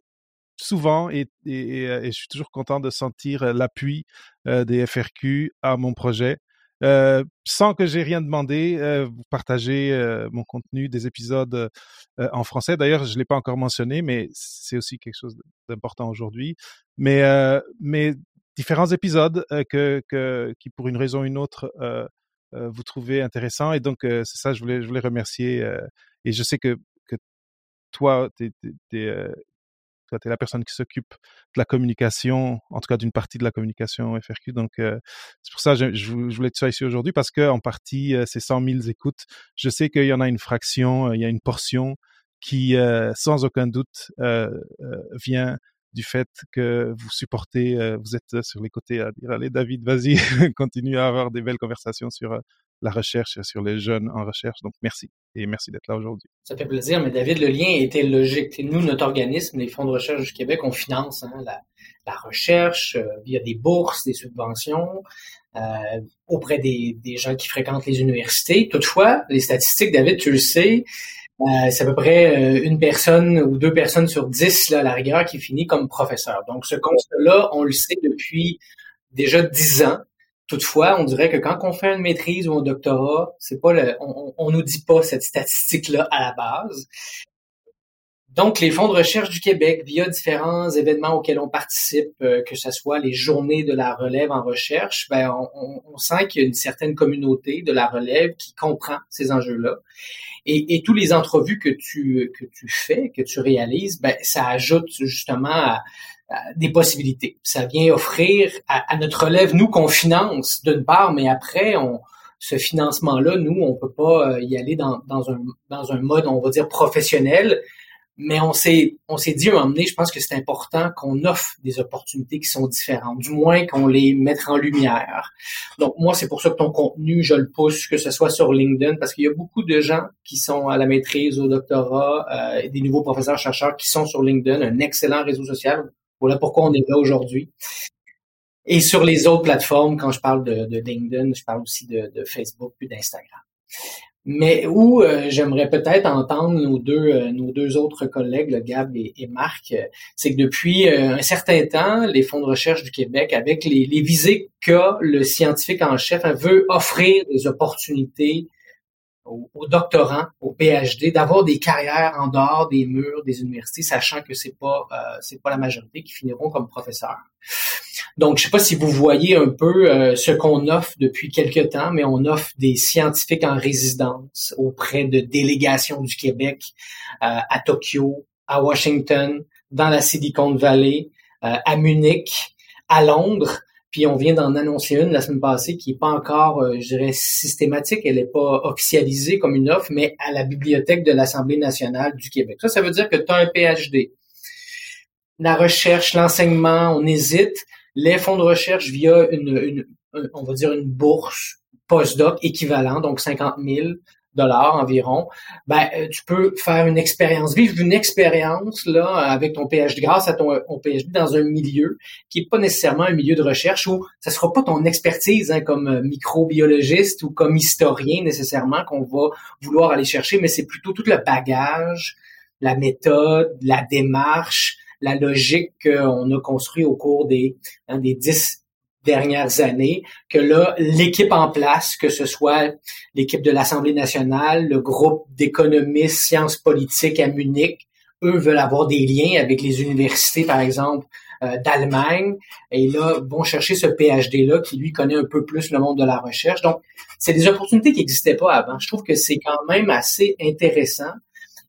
souvent et, et, je suis toujours content de sentir l'appui des FRQ à mon projet. Euh, sans que j'ai rien demandé, euh, partagez euh, mon contenu, des épisodes en français. D'ailleurs, je l'ai pas encore mentionné, mais c'est aussi quelque chose d'important aujourd'hui. Mais différents épisodes que qui pour une raison ou une autre vous trouvez intéressants et donc c'est ça je voulais je voulais remercier et je sais que que toi tu es, tu es la personne qui s'occupe de la communication, en tout cas d'une partie de la communication FRQ. Donc, euh, c'est pour ça que je, voulais être ça ici aujourd'hui parce que en partie, euh, ces 100 000 écoutes, je sais qu'il y en a une fraction, euh, il y a une portion qui, sans aucun doute, vient du fait que vous supportez, vous êtes sur les côtés à dire, allez David, vas-y, continue à avoir des belles conversations sur la recherche, sur les jeunes en recherche. Donc, merci. Et merci d'être là aujourd'hui. Ça fait plaisir, mais David, le lien était logique. Nous, notre organisme, les fonds de recherche du Québec, on finance hein, la, la, recherche euh, via des bourses, des subventions, euh, auprès des, des, gens qui fréquentent les universités. Toutefois, les statistiques, David, tu le sais, euh, c'est à peu près euh, une personne ou deux personnes sur dix, là, à la rigueur, qui finit comme professeur. Donc, ce constat-là, on le sait depuis déjà dix ans. Toutefois, on dirait que quand on fait une maîtrise ou un doctorat, c'est pas le, on, on nous dit pas cette statistique-là à la base. Donc, les fonds de recherche du Québec, via différents événements auxquels on participe, euh, que ce soit les journées de la relève en recherche, ben, on, on sent qu'il y a une certaine communauté de la relève qui comprend ces enjeux-là. Et, et tous les entrevues que tu que tu fais, que tu réalises, ben, ça ajoute justement à, des possibilités. Ça vient offrir à, notre relève, nous qu'on finance d'une part, mais après, on, ce financement-là, nous, on peut pas euh, y aller dans, dans, un, dans un mode, on va dire, professionnel. Mais on s'est, on s'est dit à moment donné, je pense que c'est important qu'on offre des opportunités qui sont différentes, du moins qu'on les mette en lumière. Donc moi, c'est pour ça que ton contenu, je le pousse, que ce soit sur LinkedIn, parce qu'il y a beaucoup de gens qui sont à la maîtrise, au doctorat, euh, des nouveaux professeurs chercheurs qui sont sur LinkedIn, un excellent réseau social voilà pourquoi on est là aujourd'hui. Et sur les autres plateformes, quand je parle de, LinkedIn, je parle aussi de, Facebook puis d'Instagram. Mais où euh, j'aimerais peut-être entendre nos deux euh, nos deux autres collègues, le Gab et, Marc, euh, c'est que depuis un certain temps, les fonds de recherche du Québec, avec les, les visées qu'a le scientifique en chef, veut offrir des opportunités aux, doctorants, aux PhD, d'avoir des carrières en dehors des murs des universités, sachant que c'est pas euh, c'est pas la majorité qui finiront comme professeurs. Donc, je sais pas si vous voyez un peu euh, ce qu'on offre depuis quelques temps, mais on offre des scientifiques en résidence auprès de délégations du Québec euh, à Tokyo, à Washington, dans la Silicon Valley, à Munich, à Londres. Puis on vient d'en annoncer une la semaine passée qui est pas encore, euh, je dirais, systématique. Elle n'est pas officialisée comme une offre, mais à la bibliothèque de l'Assemblée nationale du Québec. Ça, ça veut dire que tu un PhD. La recherche, l'enseignement, on hésite. Les fonds de recherche via une, une on va dire une bourse postdoc équivalent, donc 50 000 dollars environ, ben euh, tu peux faire une expérience, vivre une expérience là avec ton PhD grâce à ton, PhD dans un milieu qui est pas nécessairement un milieu de recherche où ça sera pas ton expertise hein, comme euh, microbiologiste ou comme historien nécessairement qu'on va vouloir aller chercher, mais c'est plutôt tout le bagage, la méthode, la démarche, la logique qu'on a construit au cours des hein, des dix dernières années, que là, l'équipe en place, que ce soit l'équipe de l'Assemblée nationale, le groupe d'économistes sciences politiques à Munich, eux veulent avoir des liens avec les universités, par exemple, euh, d'Allemagne, et là, vont chercher ce PhD-là qui, lui, connaît un peu plus le monde de la recherche. Donc, c'est des opportunités qui n'existaient pas avant. Je trouve que c'est quand même assez intéressant.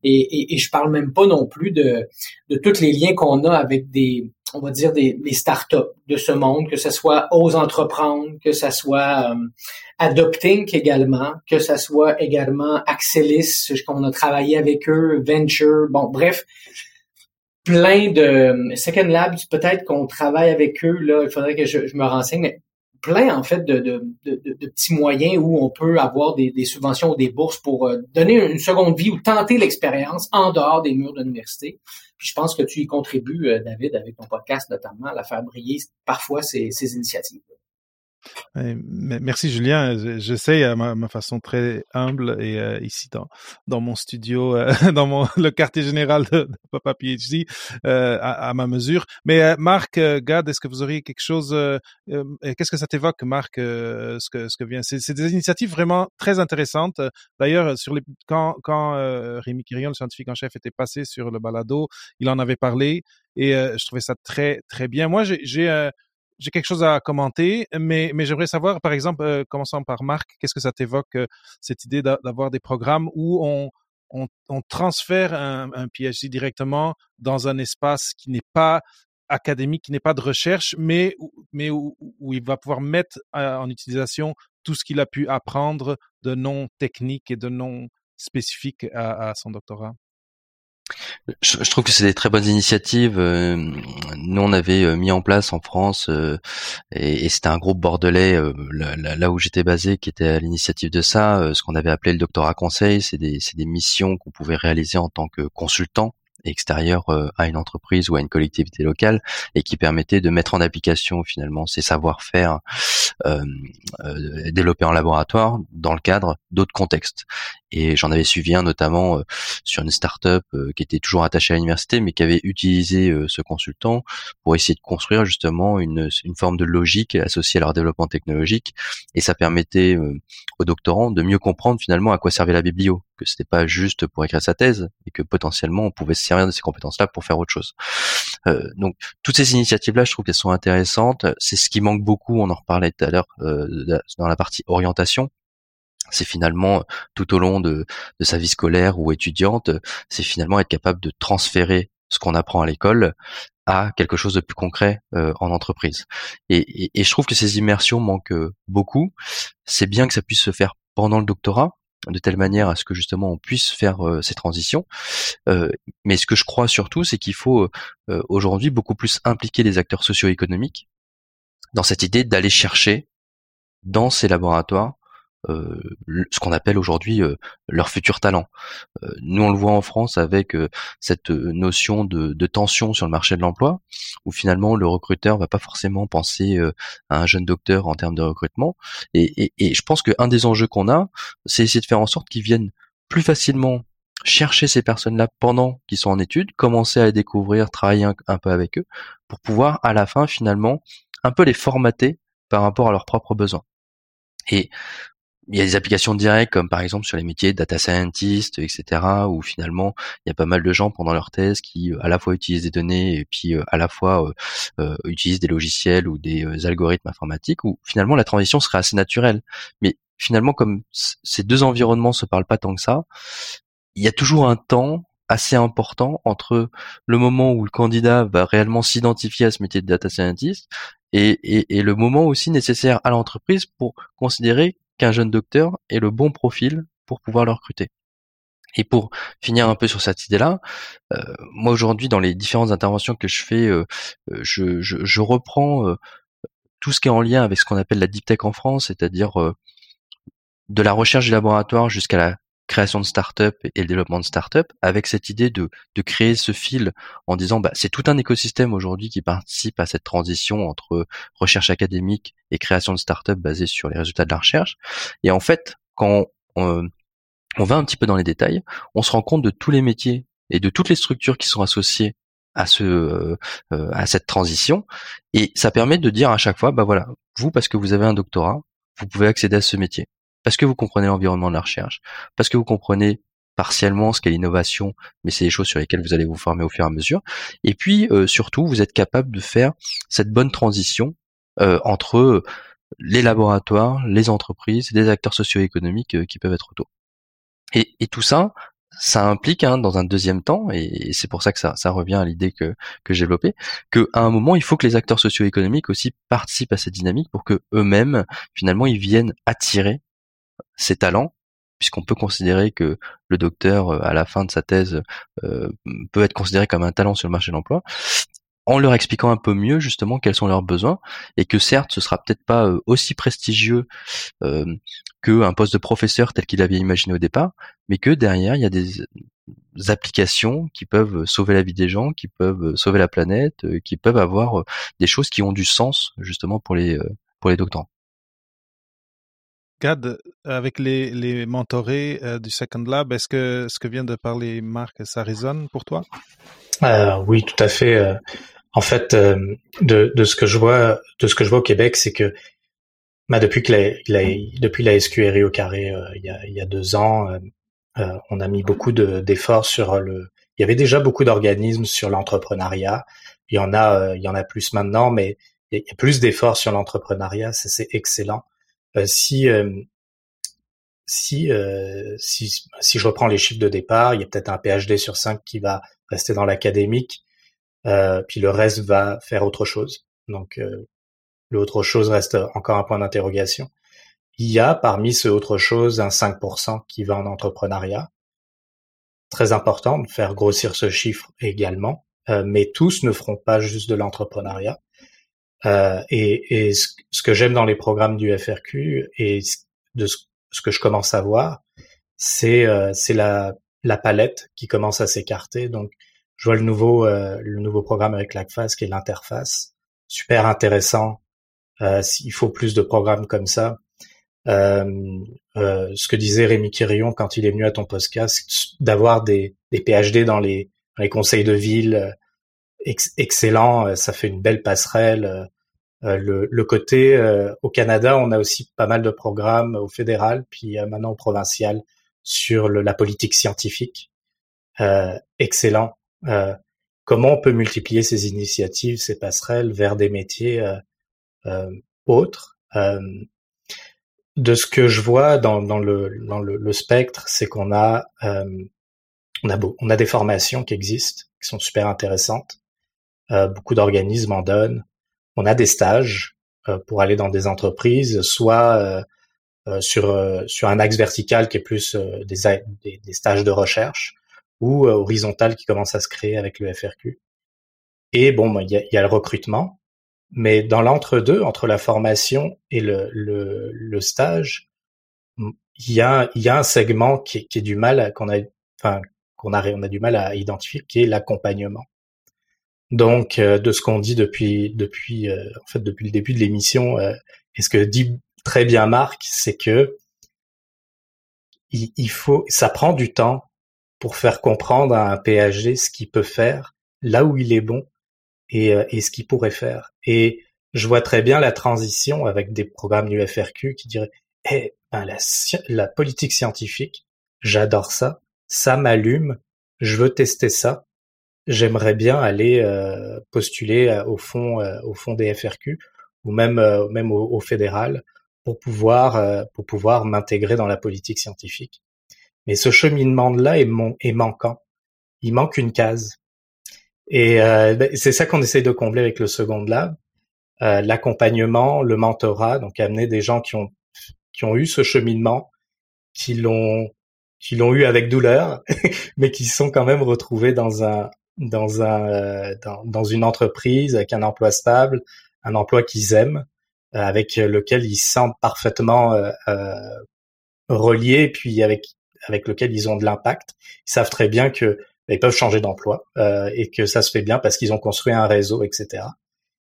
Et, et, et, je parle même pas non plus de, de tous les liens qu'on a avec des, on va dire, des, des startups de ce monde, que ce soit Ose Entreprendre, que ce soit euh, Adopting également, que ce soit également Axelis, qu'on a travaillé avec eux, Venture, bon, bref, plein de Second Labs, peut-être qu'on travaille avec eux, là, il faudrait que je, je me renseigne, plein en fait de, de, de, petits moyens où on peut avoir des, des subventions ou des bourses pour euh, donner une seconde vie ou tenter l'expérience en dehors des murs de l'université. Puis je pense que tu y contribues, euh, David, avec ton podcast notamment, à la faire briller parfois ces, ces initiatives. Merci Julien. J'essaie à ma, façon très humble et euh, ici dans dans mon studio, euh, dans mon le quartier général de, Papa PhD, euh, à, ma mesure. Mais Marc, Gad, est-ce que vous auriez quelque chose Qu'est-ce que ça t'évoque, Marc Ce que ce que vient, c'est des initiatives vraiment très intéressantes. D'ailleurs, sur les quand quand Rémi Quirion, le scientifique en chef, était passé sur le balado, il en avait parlé et je trouvais ça très très bien. Moi, j'ai j'ai quelque chose à commenter, mais, mais j'aimerais savoir, par exemple, euh, commençant par Marc, qu'est-ce que ça t'évoque, euh, cette idée d'avoir des programmes où on, on, transfère un, un, PhD directement dans un espace qui n'est pas académique, qui n'est pas de recherche, mais, mais où, où il va pouvoir mettre euh, en utilisation tout ce qu'il a pu apprendre de non technique et de non spécifique à, à son doctorat? Je, trouve que c'est des très bonnes initiatives. Euh, nous, on avait euh, mis en place en France, euh, et, c'était un groupe bordelais, là, où j'étais basé, qui était à l'initiative de ça, ce qu'on avait appelé le doctorat conseil. C'est des, des missions qu'on pouvait réaliser en tant que consultant extérieur à une entreprise ou à une collectivité locale et qui permettait de mettre en application finalement ces savoir-faire développés en laboratoire dans le cadre d'autres contextes. Et j'en avais suivi un notamment euh, sur une start-up euh, qui était toujours attachée à l'université, mais qui avait utilisé euh, ce consultant pour essayer de construire justement une, une forme de logique associée à leur développement technologique. Et ça permettait aux doctorants de mieux comprendre finalement à quoi servait la biblio, que c'était pas juste pour écrire sa thèse, et que potentiellement on pouvait se servir de ces compétences-là pour faire autre chose. donc toutes ces initiatives-là, je trouve qu'elles sont intéressantes. C'est ce qui manque beaucoup, on en reparlait tout à l'heure dans la partie orientation c'est finalement tout au long de, sa vie scolaire ou étudiante, c'est finalement être capable de transférer ce qu'on apprend à l'école à quelque chose de plus concret euh, en entreprise. Et, je trouve que ces immersions manquent beaucoup. C'est bien que ça puisse se faire pendant le doctorat, de telle manière à ce que justement on puisse faire euh, ces transitions. Euh, mais ce que je crois surtout, c'est qu'il faut aujourd'hui beaucoup plus impliquer les acteurs socio-économiques dans cette idée d'aller chercher dans ces laboratoires euh, ce qu'on appelle aujourd'hui euh, leur futur talent. Euh, nous, on le voit en France avec cette notion de, de, tension sur le marché de l'emploi, où finalement le recruteur va pas forcément penser à un jeune docteur en termes de recrutement. Et, et, et je pense qu'un des enjeux qu'on a, c'est essayer de faire en sorte qu'ils viennent plus facilement chercher ces personnes-là pendant qu'ils sont en études, commencer à les découvrir, travailler un, un, peu avec eux, pour pouvoir à la fin finalement un peu les formater par rapport à leurs propres besoins. Et il y a des applications directes comme par exemple sur les métiers de data scientist, etc. où finalement il y a pas mal de gens pendant leur thèse qui euh, à la fois utilisent des données et puis euh, à la fois euh, utilisent des logiciels ou des algorithmes informatiques où finalement la transition serait assez naturelle. Mais finalement comme ces deux environnements se parlent pas tant que ça, il y a toujours un temps assez important entre le moment où le candidat va réellement s'identifier à ce métier de data scientist et, et, et, le moment aussi nécessaire à l'entreprise pour considérer qu'un jeune docteur ait le bon profil pour pouvoir le recruter. Et pour finir un peu sur cette idée-là, euh, moi aujourd'hui dans les différentes interventions que je fais, euh, euh, je, je, reprends tout ce qui est en lien avec ce qu'on appelle la deep tech en France, c'est-à-dire de la recherche du laboratoire jusqu'à la création de start-up et le développement de start-up, avec cette idée de, de créer ce fil en disant bah, c'est tout un écosystème aujourd'hui qui participe à cette transition entre recherche académique et création de start-up basée sur les résultats de la recherche. Et en fait, quand on, on va un petit peu dans les détails, on se rend compte de tous les métiers et de toutes les structures qui sont associées à ce euh, à cette transition et ça permet de dire à chaque fois bah voilà vous parce que vous avez un doctorat vous pouvez accéder à ce métier parce que vous comprenez l'environnement de la recherche, parce que vous comprenez partiellement ce qu'est l'innovation, mais c'est des choses sur lesquelles vous allez vous former au fur et à mesure. Et puis euh, surtout, vous êtes capable de faire cette bonne transition euh, entre les laboratoires, les entreprises, les acteurs socio-économiques euh, qui peuvent être autour. Et, et, tout ça, ça implique, hein, dans un deuxième temps, et, c'est pour ça que ça, ça revient à l'idée que, que j'ai développée, qu'à un moment, il faut que les acteurs socio-économiques aussi participent à cette dynamique pour que eux-mêmes, finalement, ils viennent attirer ses talents, puisqu'on peut considérer que le docteur, euh, à la fin de sa thèse, euh, peut être considéré comme un talent sur le marché de l'emploi, en leur expliquant un peu mieux justement quels sont leurs besoins, et que certes, ce sera peut-être pas euh, aussi prestigieux euh, qu'un poste de professeur tel qu'il avait imaginé au départ, mais que derrière, il y a des applications qui peuvent sauver la vie des gens, qui peuvent sauver la planète, qui peuvent avoir des choses qui ont du sens justement pour les pour les doctorants. Gad, avec les, les mentorés du Second Lab, est-ce que ce que vient de parler Marc, ça résonne pour toi? Oui, tout à fait. En fait, de, de ce que je vois, de ce que je vois au Québec, c'est que bah, depuis que la, depuis la SQRI au carré il, y a, il y a deux ans, on a mis beaucoup d'efforts sur le. Il y avait déjà beaucoup d'organismes sur l'entrepreneuriat. Il y il y en a plus maintenant, mais il y a plus d'efforts sur l'entrepreneuriat, c'est excellent. Euh, si euh, si, euh, si si je reprends les chiffres de départ, il y a peut-être un PhD sur cinq qui va rester dans l'académique, puis le reste va faire autre chose. Donc l'autre chose reste encore un point d'interrogation. Il y a parmi ce autre chose un 5% qui va en entrepreneuriat. Très important de faire grossir ce chiffre également, mais tous ne feront pas juste de l'entrepreneuriat. Euh, et, et ce, que j'aime dans les programmes du FRQ et de ce, que je commence à voir, c'est euh, la, la palette qui commence à s'écarter. Donc, je vois le nouveau euh, le nouveau programme avec l'ACFAS qui est l'interface, super intéressant. Euh, il faut plus de programmes comme ça. ce que disait Rémi Quirion quand il est venu à ton podcast, d'avoir des, des PhD dans les, dans les conseils de ville, excellent, euh, ça fait une belle passerelle. Euh, euh, le, le, côté au Canada, on a aussi pas mal de programmes au fédéral, puis maintenant au provincial sur le, la politique scientifique. excellent. comment on peut multiplier ces initiatives, ces passerelles vers des métiers autres? De ce que je vois dans, dans, le, dans le, le spectre, c'est qu'on a, on a, beau, on a des formations qui existent, qui sont super intéressantes. Euh, beaucoup d'organismes en donnent. On a des stages euh, pour aller dans des entreprises, soit euh, sur sur un axe vertical qui est plus des, des, stages de recherche, ou horizontal qui commence à se créer avec le FRQ. Et bon, il y a, y a, le recrutement, mais dans l'entre-deux, entre la formation et le, le, le stage, il y a, il y a un segment qui, qui est du mal qu'on a, enfin, qu'on a, on a du mal à identifier, qui est l'accompagnement. Donc, euh, de ce qu'on dit depuis depuis euh, en fait depuis le début de l'émission, euh, et ce que dit très bien Marc, c'est que il, faut, ça prend du temps pour faire comprendre à un PhD ce qu'il peut faire, là où il est bon et, et ce qu'il pourrait faire. Et je vois très bien la transition avec des programmes du FRQ qui diraient eh, ben la politique scientifique, j'adore ça, ça m'allume, je veux tester ça, j'aimerais bien aller euh, postuler euh, au fond euh, au fond des FRQ ou même même au, fédéral pour pouvoir pour pouvoir m'intégrer dans la politique scientifique. Mais ce cheminement là est, est manquant. Il manque une case. Et ben, c'est ça qu'on essaie de combler avec le Second Lab, l'accompagnement, le mentorat, donc amener des gens qui ont qui ont eu ce cheminement, qui l'ont qui l'ont eu avec douleur, mais qui sont quand même retrouvés dans un dans un euh, dans, dans, une entreprise avec un emploi stable, un emploi qu'ils aiment, euh, avec lequel ils se sentent parfaitement euh, euh, reliés, puis avec avec lequel ils ont de l'impact. Ils savent très bien que ils peuvent changer d'emploi euh, et que ça se fait bien parce qu'ils ont construit un réseau, etc.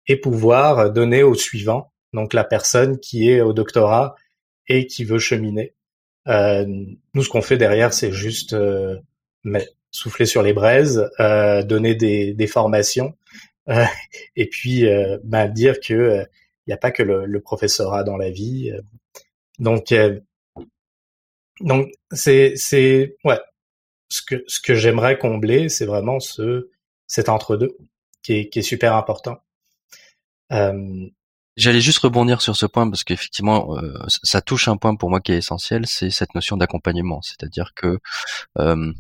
Et pouvoir donner au suivant, donc la personne qui est au doctorat et qui veut cheminer. Euh, nous, ce qu'on fait derrière, c'est juste euh, souffler sur les braises, euh, donner des, des formations, euh, et puis euh, bah, dire que il n'y a pas que le, le, professorat dans la vie. Donc, donc c'est c'est ouais ce que ce que j'aimerais combler, c'est vraiment ce cet entre deux qui est qui est super important. J'allais juste rebondir sur ce point parce qu'effectivement, euh, ça touche un point pour moi qui est essentiel, c'est cette notion d'accompagnement. C'est-à-dire que euh,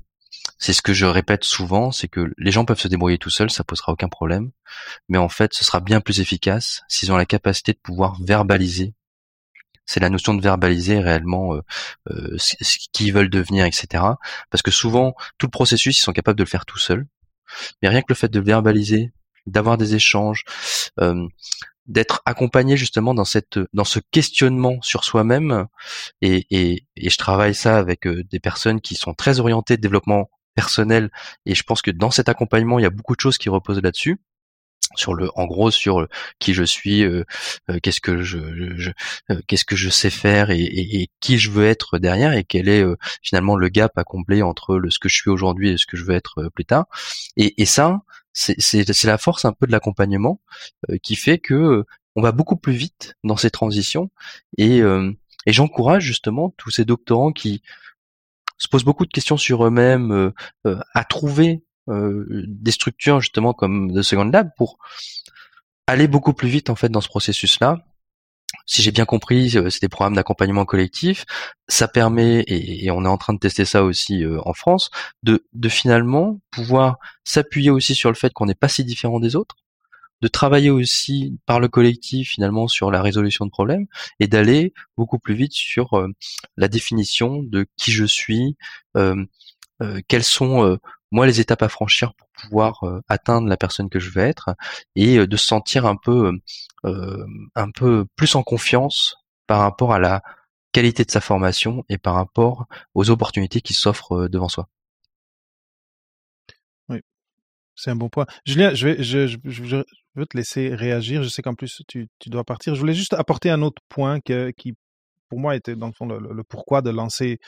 c'est ce que je répète souvent, c'est que les gens peuvent se débrouiller tout seuls, ça posera aucun problème. Mais en fait, ce sera bien plus efficace s'ils ont la capacité de pouvoir verbaliser. C'est la notion de verbaliser réellement euh, euh, ce qu'ils veulent devenir, etc. Parce que souvent, tout le processus, ils sont capables de le faire tout seuls. Mais rien que le fait de verbaliser, d'avoir des échanges, euh, d'être accompagné justement dans cette dans ce questionnement sur soi-même et, et, et, je travaille ça avec des personnes qui sont très orientées développement personnel. Et je pense que dans cet accompagnement, il y a beaucoup de choses qui reposent là-dessus. sur le en gros sur qui je suis euh, euh, qu'est-ce que je, euh, qu'est-ce que je sais faire et, qui je veux être derrière et quel est finalement le gap à combler entre le ce que je suis aujourd'hui et ce que je veux être plus tard et, et ça c'est c'est la force un peu de l'accompagnement qui fait que on va beaucoup plus vite dans ces transitions et et j'encourage justement tous ces doctorants qui se posent beaucoup de questions sur eux-mêmes à trouver euh, des structures justement comme The Second Lab pour aller beaucoup plus vite en fait dans ce processus-là. Si j'ai bien compris, euh, c'est des programmes d'accompagnement collectif. Ça permet, et, on est en train de tester ça aussi euh, en France, de, de finalement pouvoir s'appuyer aussi sur le fait qu'on n'est pas si différent des autres, de travailler aussi par le collectif finalement sur la résolution de problèmes et d'aller beaucoup plus vite sur la définition de qui je suis, euh, quels sont moi les étapes à franchir pour pouvoir euh, atteindre la personne que je veux être et euh, de se sentir un peu euh, un peu plus en confiance par rapport à la qualité de sa formation et par rapport aux opportunités qui s'offrent devant soi. C'est un bon point. Julien, je vais, je, je, veux te laisser réagir. Je sais qu'en plus tu, tu, dois partir. Je voulais juste apporter un autre point que, qui, pour moi, était dans le fond le pourquoi de lancer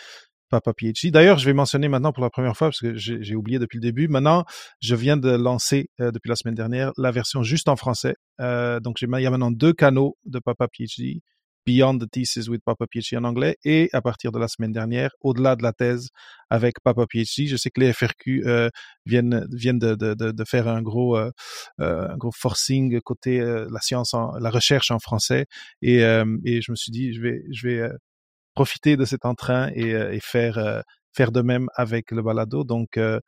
Papa PhD. D'ailleurs, je vais mentionner maintenant pour la première fois, parce que j'ai oublié depuis le début, maintenant, je viens de lancer, euh, depuis la semaine dernière, la version juste en français. Euh, donc, il y a maintenant deux canaux de Papa PhD, Beyond the Thesis with Papa PhD en anglais, et à partir de la semaine dernière, au-delà de la thèse avec Papa PhD. Je sais que les FRQ euh, viennent, viennent de, de, de, faire un gros, euh, euh, un gros forcing côté la science, en, la recherche en français, et, et je me suis dit, je vais, je vais profiter de cet entrain et, euh, et faire euh, faire de même avec le balado. Donc euh,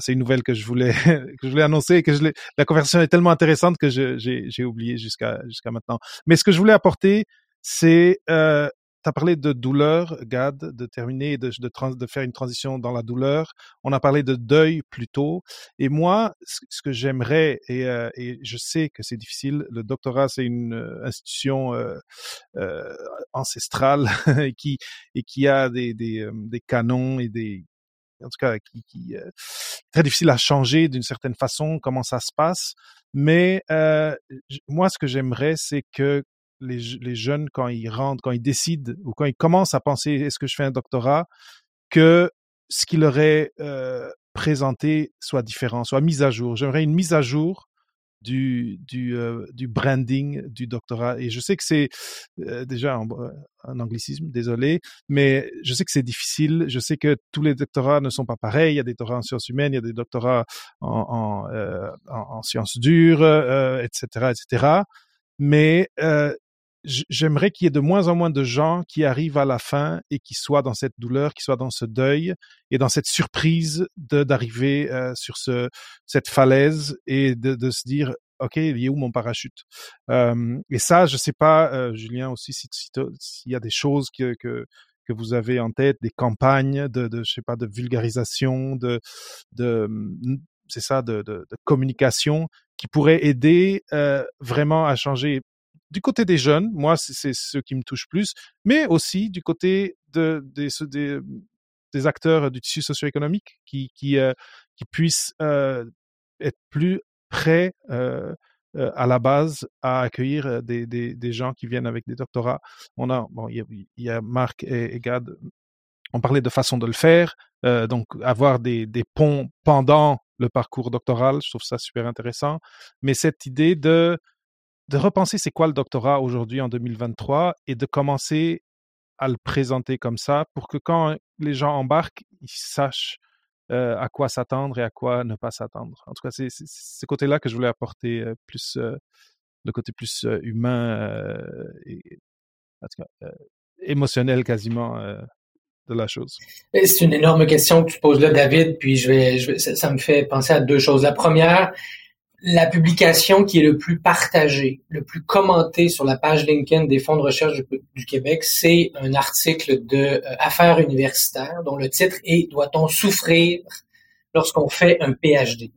c'est une nouvelle que je voulais que je voulais annoncer et que je la conversation est tellement intéressante que j'ai oublié jusqu'à jusqu'à maintenant. Mais ce que je voulais apporter, c'est euh, tu as parlé de douleur, Gad, de terminer, de, de, faire une transition dans la douleur. On a parlé de deuil plus tôt. Et moi, ce, que j'aimerais, et, euh, et, je sais que c'est difficile, le doctorat, c'est une euh, institution euh, euh, ancestrale qui, et qui a des, des, euh, des, canons et des... En tout cas, qui, qui très difficile à changer d'une certaine façon, comment ça se passe. Mais moi, ce que j'aimerais, c'est que les, les, jeunes, quand ils rentrent, quand ils décident ou quand ils commencent à penser est-ce que je fais un doctorat, que ce qui leur est euh, présenté soit différent, soit mis à jour. J'aimerais une mise à jour du, du, euh, du branding du doctorat. Et je sais que c'est euh, déjà un, anglicisme, désolé, mais je sais que c'est difficile. Je sais que tous les doctorats ne sont pas pareils. Il y a des doctorats en sciences humaines, il y a des doctorats en, en, en sciences dures, etc., etc. Mais j'aimerais qu'il y ait de moins en moins de gens qui arrivent à la fin et qui soient dans cette douleur, qui soient dans ce deuil et dans cette surprise d'arriver euh, sur ce cette falaise et de, de, se dire ok il est où mon parachute? Euh, et ça je sais pas euh, Julien aussi s'il si, y a des choses que, que que vous avez en tête des campagnes de, de je sais pas de vulgarisation de de c'est ça de, de, de, communication qui pourraient aider euh, vraiment à changer du côté des jeunes, moi, c'est ce qui me touche plus, mais aussi du côté de, des, des, des acteurs du tissu socio-économique qui, qui, euh, qui puissent euh, être plus prêts euh, euh à la base à accueillir euh, des, des, des, gens qui viennent avec des doctorats. On a, bon, il y a, y a Marc et, et, Gad, on parlait de façon de le faire, euh, donc avoir des, des ponts pendant le parcours doctoral, je trouve ça super intéressant. Mais cette idée de de repenser c'est quoi le doctorat aujourd'hui en 2023 et de commencer à le présenter comme ça pour que quand les gens embarquent, ils sachent euh, à quoi s'attendre et à quoi ne pas s'attendre. En tout cas, c'est ce côté-là que je voulais apporter euh, plus euh, le côté plus humain et en tout cas, émotionnel quasiment de la chose. C'est une énorme question que tu poses là, David. Puis je vais, ça me fait penser à deux choses. La première, la publication qui est le plus partagée, le plus commenté sur la page LinkedIn des fonds de recherche du, Québec, c'est un article de euh, Affaires universitaires dont le titre est Doit-on souffrir lorsqu'on fait un PhD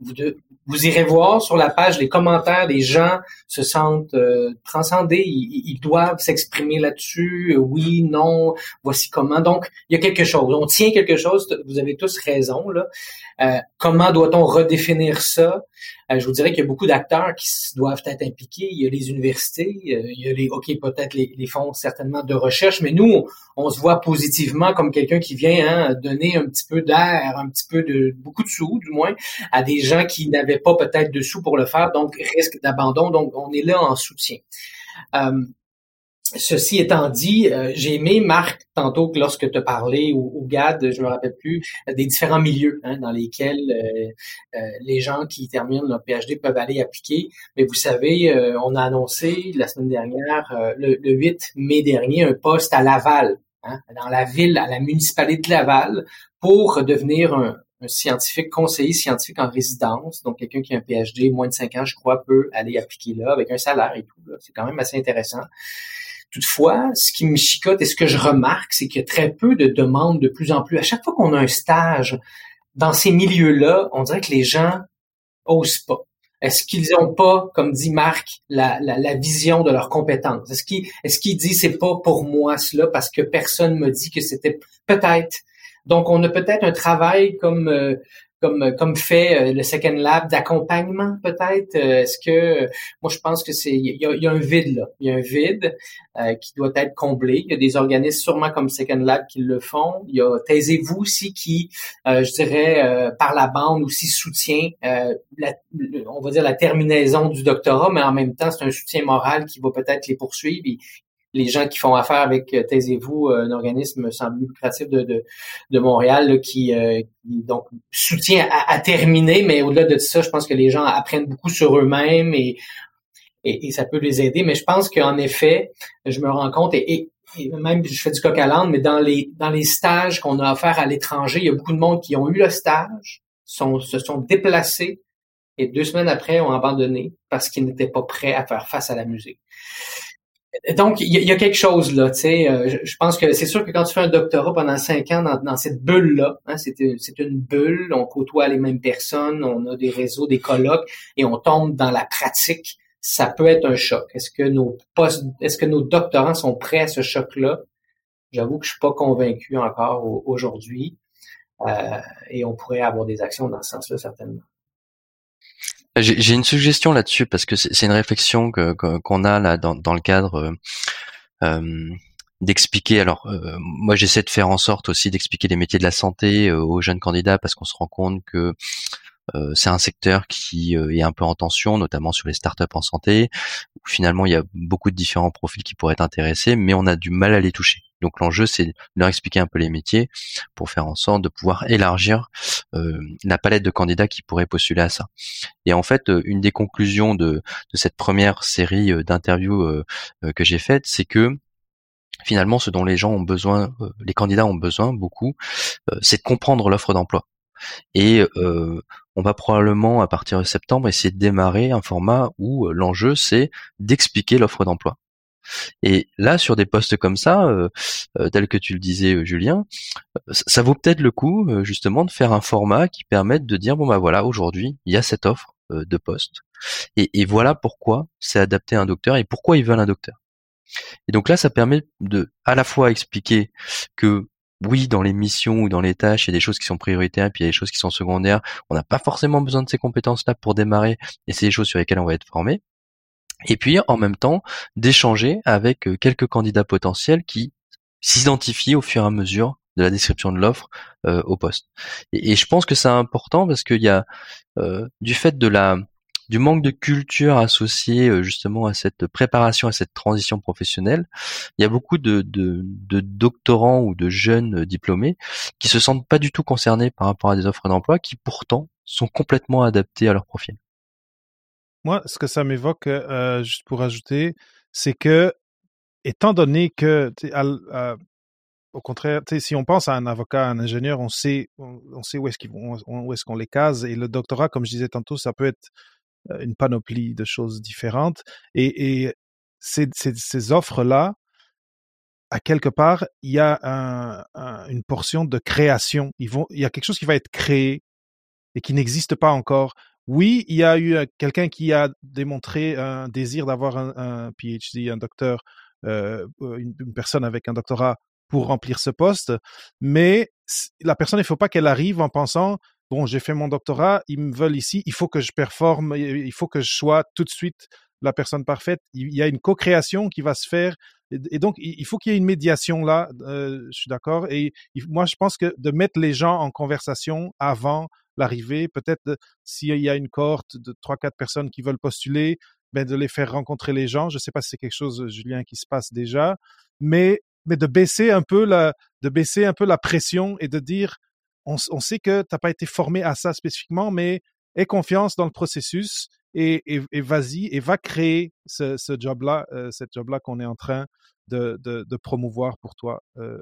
vous, irez voir sur la page les commentaires, les gens se sentent euh, transcendés, ils, doivent s'exprimer là-dessus, oui, non, voici comment. Donc, il y a quelque chose, on tient quelque chose, vous avez tous raison. Là. Euh, comment doit-on redéfinir ça? Euh, je vous dirais qu'il y a beaucoup d'acteurs qui doivent être impliqués. Il y a les universités, euh, il y a les, ok, peut-être les, les, fonds certainement de recherche, mais nous, on, se voit positivement comme quelqu'un qui vient hein, donner un petit peu d'air, un petit peu de beaucoup de sous, du moins, à des gens qui n'avaient pas peut-être de sous pour le faire, donc risque d'abandon. Donc, on est là en soutien. Euh, Ceci étant dit, euh, j'ai aimé, Marc, tantôt que lorsque tu parlé, ou, ou, Gad, je me rappelle plus, des différents milieux hein, dans lesquels euh, euh, les gens qui terminent leur PhD peuvent aller appliquer. Mais vous savez, on a annoncé la semaine dernière, le, 8 mai dernier, un poste à Laval, hein, dans la ville, à la municipalité de Laval, pour devenir un, un scientifique, conseiller scientifique en résidence, donc quelqu'un qui a un PhD moins de 5 ans, je crois, peut aller appliquer là avec un salaire et tout. C'est quand même assez intéressant. Toutefois, ce qui me chicote et ce que je remarque, c'est qu'il y a très peu de demandes de plus en plus. À chaque fois qu'on a un stage dans ces milieux-là, on dirait que les gens osent pas. Est-ce qu'ils n'ont pas, comme dit Marc, la, vision de leurs compétences? Est-ce qu'ils qu'ils disent c'est pas pour moi cela parce que personne me dit que c'était peut-être? Donc on a peut-être un travail comme euh, comme comme fait euh, le Second Lab d'accompagnement peut-être? Euh, Est-ce que moi je pense que c'est il y a, un vide là, il y a un vide euh, qui doit être comblé. Il y a des organismes sûrement comme Second Lab qui le font. Il y a Taisez-vous aussi qui, je dirais, par la bande aussi soutient, la, on va dire la terminaison du doctorat, mais en même temps c'est un soutien moral qui va peut-être les poursuivre les gens qui font affaire avec euh, Taisez-vous, euh, un organisme sans but lucratif de, de, de Montréal qui, euh, donc soutient à, terminer, mais au-delà de ça, je pense que les gens apprennent beaucoup sur eux-mêmes et, et, ça peut les aider. Mais je pense qu'en effet, je me rends compte et, même je fais du coq à l'âne, mais dans les dans les stages qu'on a offert à l'étranger, il y a beaucoup de monde qui ont eu le stage, se sont déplacés et deux semaines après ont abandonné parce qu'ils n'étaient pas prêts à faire face à la musique. Donc, il y, a quelque chose là, tu sais. Euh, je, pense que c'est sûr que quand tu fais un doctorat pendant cinq ans dans, cette bulle-là, hein, c'est une bulle, on côtoie les mêmes personnes, on a des réseaux, des colloques, et on tombe dans la pratique. Ça peut être un choc. Est-ce que nos postes, est-ce que nos doctorants sont prêts à ce choc-là? J'avoue que je suis pas convaincu encore aujourd'hui, euh, et on pourrait avoir des actions dans ce sens-là certainement. J'ai une suggestion là-dessus parce que c'est une réflexion qu'on a là dans, le cadre euh, euh d'expliquer. Alors euh, moi j'essaie de faire en sorte aussi d'expliquer les métiers de la santé aux jeunes candidats parce qu'on se rend compte que c'est un secteur qui est un peu en tension, notamment sur les startups en santé, finalement il y a beaucoup de différents profils qui pourraient être intéressés, mais on a du mal à les toucher. Donc l'enjeu, c'est de leur expliquer un peu les métiers pour faire en sorte de pouvoir élargir euh, la palette de candidats qui pourraient postuler à ça. Et en fait, euh, une des conclusions de, cette première série euh, d'interviews que j'ai faites, c'est que finalement, ce dont les gens ont besoin, les candidats ont besoin beaucoup, c'est de comprendre l'offre d'emploi. Et on va probablement, à partir de septembre, essayer de démarrer un format où l'enjeu, c'est d'expliquer l'offre d'emploi. Et là, sur des postes comme ça, euh, euh tel que tu le disais, euh, Julien, euh, ça vaut peut-être le coup justement de faire un format qui permette de dire bon bah voilà, aujourd'hui il y a cette offre de poste, et, et voilà pourquoi c'est adapté à un docteur et pourquoi ils veulent un docteur. Et donc là, ça permet de à la fois expliquer que oui, dans les missions ou dans les tâches, il y a des choses qui sont prioritaires, puis il y a des choses qui sont secondaires. On n'a pas forcément besoin de ces compétences-là pour démarrer, et c'est des choses sur lesquelles on va être formé et puis en même temps d'échanger avec euh, quelques candidats potentiels qui s'identifient au fur et à mesure de la description de l'offre euh, au poste. Et, je pense que c'est important parce qu'il y a euh, du fait de la du manque de culture associée justement à cette préparation, à cette transition professionnelle, il y a beaucoup de, doctorants ou de jeunes diplômés qui se sentent pas du tout concernés par rapport à des offres d'emploi qui pourtant sont complètement adaptées à leur profil. Moi, ce que ça m'évoque, euh, juste pour ajouter, c'est que, étant donné que, au contraire, si on pense à un avocat, un ingénieur, on sait, où est-ce où est-ce qu'on les case. Et le doctorat, comme je disais tantôt, ça peut être euh, une panoplie de choses différentes. Et, et ces, ces, offres-là, à quelque part, il y a un, une portion de création. Ils vont, il y a quelque chose qui va être créé et qui n'existe pas encore. Oui, il y a eu quelqu'un qui a démontré un désir d'avoir un, PhD, un docteur, euh, une, personne avec un doctorat pour remplir ce poste, mais la personne, il ne faut pas qu'elle arrive en pensant bon, j'ai fait mon doctorat, ils me veulent ici, il faut que je performe, il faut que je sois tout de suite la personne parfaite. Il y a une co-création qui va se faire. Et donc, il faut qu'il y ait une médiation là, euh, je suis d'accord. Et moi, je pense que de mettre les gens en conversation avant l'arrivée, peut-être s'il y a une cohorte de trois, quatre personnes qui veulent postuler, ben, de les faire rencontrer les gens. Je ne sais pas si c'est quelque chose, Julien, qui se passe déjà, mais, mais de baisser un peu la, de baisser un peu la pression et de dire, on, on sait que tu n'as pas été formé à ça spécifiquement, mais aie confiance dans le processus et, et, et vas-y et va créer ce, ce job-là, euh, cette job-là qu'on est en train de, de, de, promouvoir pour toi. Euh,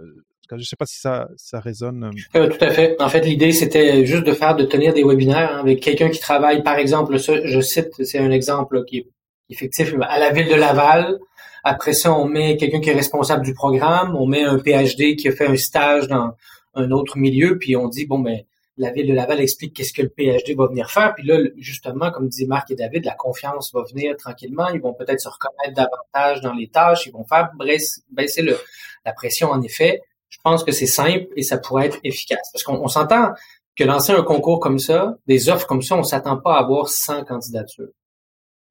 je ne sais pas si ça, ça résonne. Euh, tout à fait. En fait, l'idée, c'était juste de faire, de tenir des webinaires hein, avec quelqu'un qui travaille, par exemple, je cite, c'est un exemple qui est effectif, à la ville de Laval. Après ça, on met quelqu'un qui est responsable du programme, on met un PhD qui a fait un stage dans un autre milieu, puis on dit, bon, ben, la ville de Laval explique qu'est-ce que le PhD va venir faire. Puis là, justement, comme disaient Marc et David, la confiance va venir tranquillement. Ils vont peut-être se reconnaître davantage dans les tâches. Ils vont faire baisser le, la pression. En effet, je pense que c'est simple et ça pourrait être efficace. Parce qu'on s'entend que lancer un concours comme ça, des offres comme ça, on s'attend pas à avoir 100 candidatures.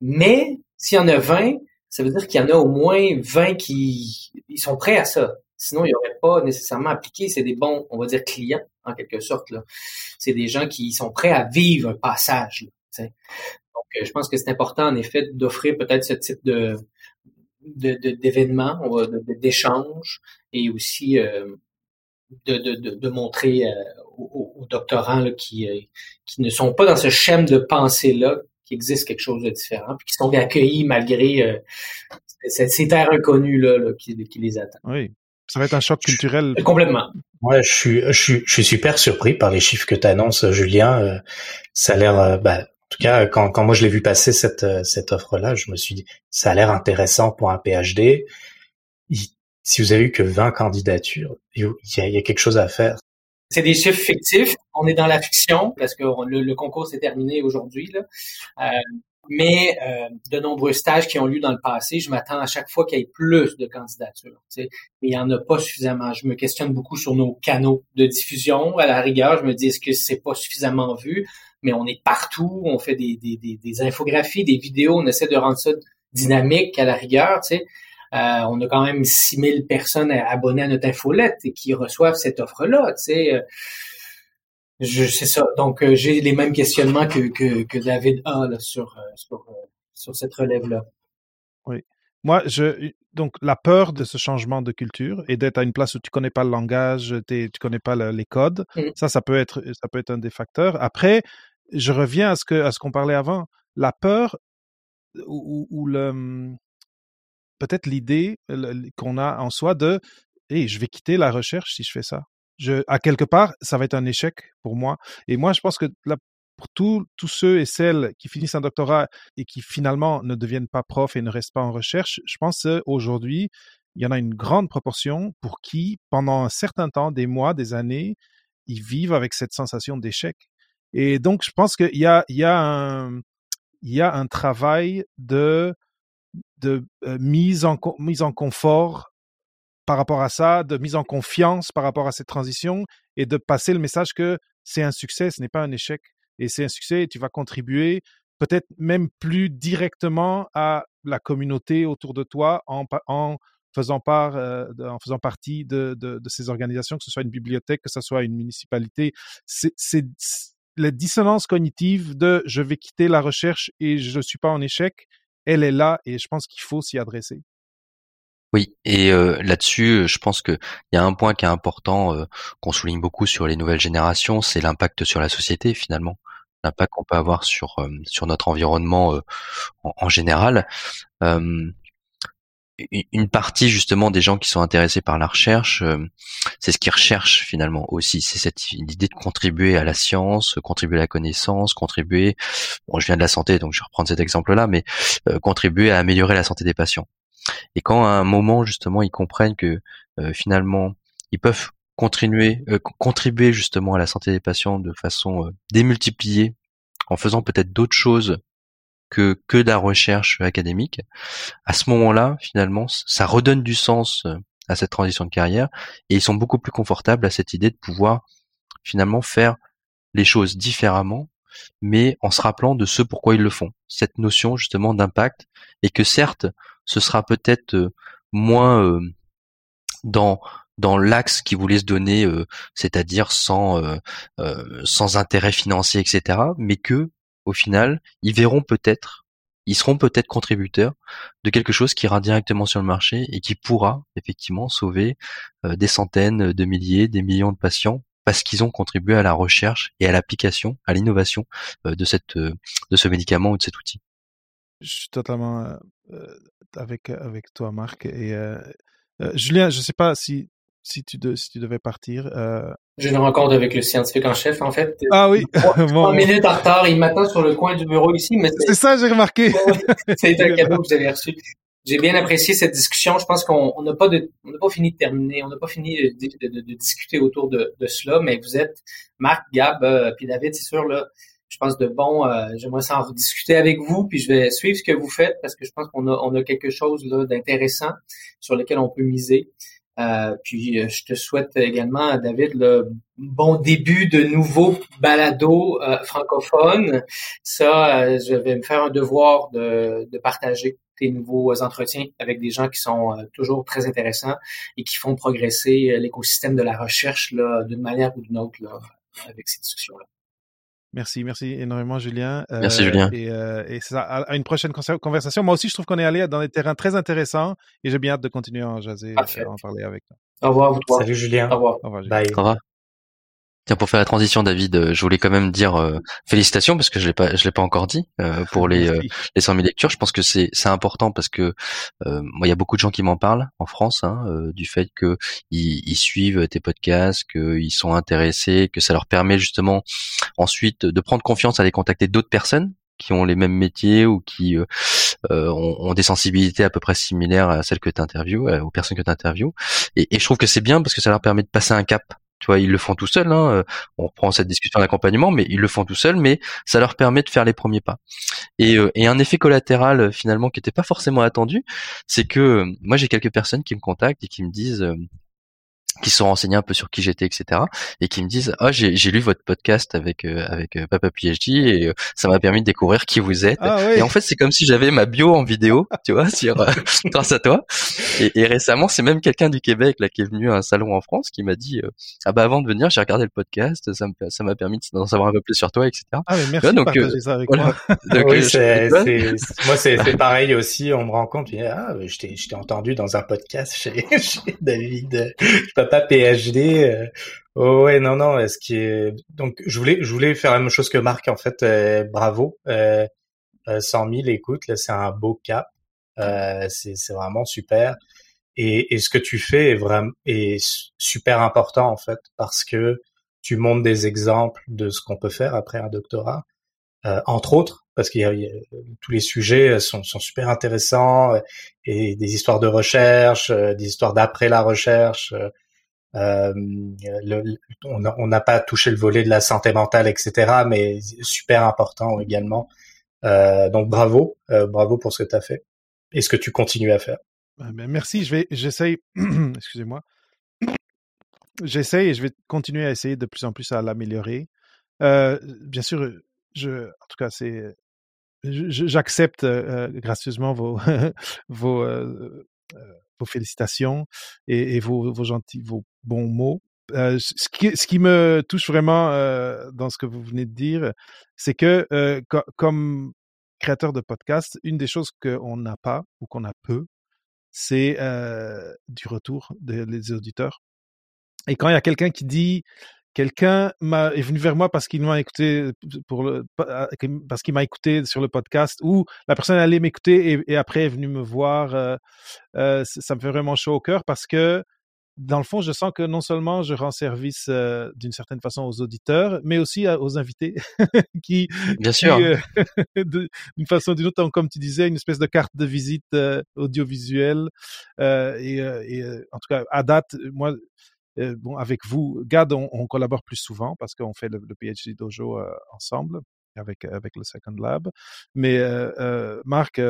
Mais s'il y en a 20, ça veut dire qu'il y en a au moins 20 qui sont prêts à ça. Sinon, ils n'auraient pas nécessairement appliqué. C'est des bons, on va dire, clients, en quelque sorte. C'est des gens qui sont prêts à vivre un passage. Là, Donc, euh, je pense que c'est important, en effet, d'offrir peut-être ce type de d'événements, de, d'échanges, et aussi euh, de, montrer euh, aux, doctorants là, qui, qui ne sont pas dans ce schème de pensée-là qu'il existe quelque chose de différent, puis qui sont accueillis malgré ces terres inconnues là, là qui, qui, les attendent. Oui, ça va être un choc culturel. Complètement. Ouais, je suis, je suis, je suis super surpris par les chiffres que tu annonces, Julien. Euh, ça a l'air, euh, bah, en tout cas, quand, quand moi je l'ai vu passer cette, euh, cette offre-là, je me suis dit, ça a l'air intéressant pour un PhD. si vous avez eu que 20 candidatures, il y a, il y a quelque chose à faire. C'est des chiffres fictifs. On est dans la fiction parce que le, concours s'est terminé aujourd'hui. Euh, mais euh, de nombreux stages qui ont lieu dans le passé, je m'attends à chaque fois qu'il y ait plus de candidatures. Mais il n'y en a pas suffisamment. Je me questionne beaucoup sur nos canaux de diffusion. À la rigueur, je me dis est-ce que c'est pas suffisamment vu? Mais on est partout, on fait des, des, des, infographies, des vidéos, on essaie de rendre ça dynamique à la rigueur. Euh, on a quand même 6000 personnes abonnées à notre infolette et qui reçoivent cette offre-là. Je c'est ça. Donc euh, j'ai les mêmes questionnements que, que, que David a là, sur, euh, sur, euh, sur cette relève-là. Oui. Moi, je donc la peur de ce changement de culture et d'être à une place où tu connais pas le langage, tu connais pas les codes, mmh. ça, ça peut être ça peut être un des facteurs. Après, je reviens à ce que à ce qu'on parlait avant. La peur ou, ou le mmh, peut-être l'idée qu'on a en soi de hey, je vais quitter la recherche si je fais ça je, à quelque part, ça va être un échec pour moi. Et moi, je pense que là, pour tous ceux et celles qui finissent un doctorat et qui finalement ne deviennent pas profs et ne restent pas en recherche, je pense qu'aujourd'hui, il y en a une grande proportion pour qui, pendant un certain temps, des mois, des années, ils vivent avec cette sensation d'échec. Et donc, je pense qu'il y a, il y a un, il y a un travail de, de euh, mise en mise en confort par rapport à ça, de mise en confiance par rapport à cette transition et de passer le message que c'est un succès, ce n'est pas un échec. Et c'est un succès et tu vas contribuer peut-être même plus directement à la communauté autour de toi en, en faisant part, euh, en faisant partie de, de, de, ces organisations, que ce soit une bibliothèque, que ce soit une municipalité. C'est la dissonance cognitive de je vais quitter la recherche et je ne suis pas en échec, elle est là et je pense qu'il faut s'y adresser. Oui, et euh, là-dessus, je pense qu'il y a un point qui est important, euh, qu'on souligne beaucoup sur les nouvelles générations, c'est l'impact sur la société finalement, l'impact qu'on peut avoir sur euh, sur notre environnement en, général. une partie justement des gens qui sont intéressés par la recherche, c'est ce qu'ils recherchent finalement aussi, c'est cette idée de contribuer à la science, contribuer à la connaissance, contribuer. Bon, je viens de la santé, donc je vais reprendre cet exemple-là, mais contribuer à améliorer la santé des patients. Et quand à un moment justement ils comprennent que euh, finalement ils peuvent continuer, euh, contribuer justement à la santé des patients de façon euh, démultipliée, en faisant peut-être d'autres choses que que de la recherche académique, à ce moment-là, finalement, ça redonne du sens à cette transition de carrière et ils sont beaucoup plus confortables à cette idée de pouvoir finalement faire les choses différemment, mais en se rappelant de ce pourquoi ils le font. Cette notion justement d'impact et que certes, ce sera peut-être euh, moins euh, dans dans l'axe qu'ils voulaient se donner, euh, c'est-à-dire sans sans intérêt financier, etc. Mais que au final, ils verront peut-être, ils seront peut-être contributeurs de quelque chose qui ira directement sur le marché et qui pourra effectivement sauver des centaines de milliers, des millions de patients parce qu'ils ont contribué à la recherche et à l'application, à l'innovation de cette de ce médicament ou de cet outil. Je suis totalement euh, avec avec toi, Marc. Et Julien, je ne sais pas si si tu si tu devais partir. J'ai une rencontre avec le scientifique en chef, en fait. Ah oui. Trois minutes en retard, il m'attend sur le coin du bureau ici, mais c'est ça, j'ai remarqué. c'est un cadeau que vous avez reçu j'ai bien apprécié cette discussion. Je pense qu'on n'a pas de, on n'a pas fini de terminer, on n'a pas fini de, de, de, discuter autour de, de, cela, mais vous êtes Marc, Gab, euh, puis David, c'est sûr là. Je pense de bon, euh, j'aimerais s'en rediscuter avec vous, puis je vais suivre ce que vous faites parce que je pense qu'on a, on a quelque chose d'intéressant sur lequel on peut miser. Euh, puis euh, je te souhaite également, David, le bon début de nouveaux balados euh, francophones. Ça, je vais me faire un devoir de, de partager tes nouveaux entretiens avec des gens qui sont toujours très intéressants et qui font progresser l'écosystème de la recherche d'une manière ou d'une autre là, avec ces discussions-là. Merci, merci énormément, Julien. Merci, Julien. Et, et ça, à une prochaine conversation. Moi aussi, je trouve qu'on est allé dans des terrains très intéressants et j'ai bien hâte de continuer à en jaser, à en parler avec toi. Au revoir, Salut, Julien. Au revoir. Au revoir, Julien. Bye. Au revoir. Tiens, pour faire la transition, David, euh, je voulais quand même dire euh, félicitations parce que je l'ai pas, je l'ai pas encore dit euh, pour les les 100 000 lectures. Je pense que c'est c'est important parce que moi, il y a beaucoup de gens qui m'en parlent en France hein, du fait que ils, suivent tes podcasts, qu'ils sont intéressés, que ça leur permet justement ensuite de prendre confiance à aller contacter d'autres personnes qui ont les mêmes métiers ou qui euh, ont, ont, des sensibilités à peu près similaires à celles que tu interviews, aux personnes que tu interviews. Et, et, je trouve que c'est bien parce que ça leur permet de passer un cap ils le font tout seuls. Hein. Euh, on reprend cette discussion d'accompagnement, mais ils le font tout seuls. Mais ça leur permet de faire les premiers pas. Et, euh, un effet collatéral euh, finalement qui n'était pas forcément attendu, c'est que moi j'ai quelques personnes qui me contactent et qui me disent qui sont renseignés un peu sur qui j'étais, etc. et qui me disent ah j'ai, j'ai lu votre podcast avec euh, avec euh, Papa PhD et euh, ça m'a permis de découvrir qui vous êtes. Ah, oui. Et en fait c'est comme si j'avais ma bio en vidéo, tu vois, sur grâce à toi. Et, et récemment c'est même quelqu'un du Québec là qui est venu à un salon en France qui m'a dit ah bah avant de venir j'ai regardé le podcast, ça, me, ça m'a permis d'en savoir un peu plus sur toi, etc. Ah mais merci donc, de partager ça avec moi. donc, oui, c'est, c'est, moi c'est, c'est pareil aussi. On me rend compte, ah je t'ai, je t'ai entendu dans un podcast chez, chez David pas PhD. Euh, oh ouais, non, non. Ce qui est donc, je voulais, je voulais faire la même chose que Marc en fait. Euh, bravo, euh, 100 000 écoutes, là, c'est un beau cap. Euh, c'est, vraiment super. Et, et, ce que tu fais est vraiment est super important en fait parce que tu montres des exemples de ce qu'on peut faire après un doctorat, euh, entre autres parce qu'il y, a, tous les sujets sont, sont, super intéressants et des histoires de recherche, des histoires d'après la recherche. Euh, on n'a pas touché le volet de la santé mentale, etc., mais super important également. Euh, donc bravo, euh, bravo pour ce que tu as fait et ce que tu continues à faire. Ben, merci, je vais, j'essaye, excusez-moi, j'essaye et je vais continuer à essayer de plus en plus à l'améliorer. bien sûr, en tout cas, c'est, j'accepte gracieusement vos, vos vos félicitations et, vos, vos, gentils, vos bons mots. Euh, ce, qui, ce qui me touche vraiment euh, dans ce que vous venez de dire, c'est que euh, co comme créateur de podcast, une des choses qu'on n'a pas ou qu'on a peu, c'est du retour des auditeurs. Et quand il y a quelqu'un qui dit quelqu'un m'a est venu vers moi parce qu'il m'a écouté pour le parce qu'il m'a écouté sur le podcast ou la personne allait m'écouter et, et, après est venue me voir euh, euh, ça me fait vraiment chaud au cœur parce que dans le fond je sens que non seulement je rends service euh, d'une certaine façon aux auditeurs mais aussi aux invités qui bien sûr. d'une façon ou d'une autre comme tu disais une espèce de carte de visite audiovisuelle et, et en tout cas à date moi euh, bon, avec vous, Gad, on, collabore plus souvent parce qu'on fait le, PhD Dojo euh, ensemble avec avec le Second Lab. Mais euh, euh Marc,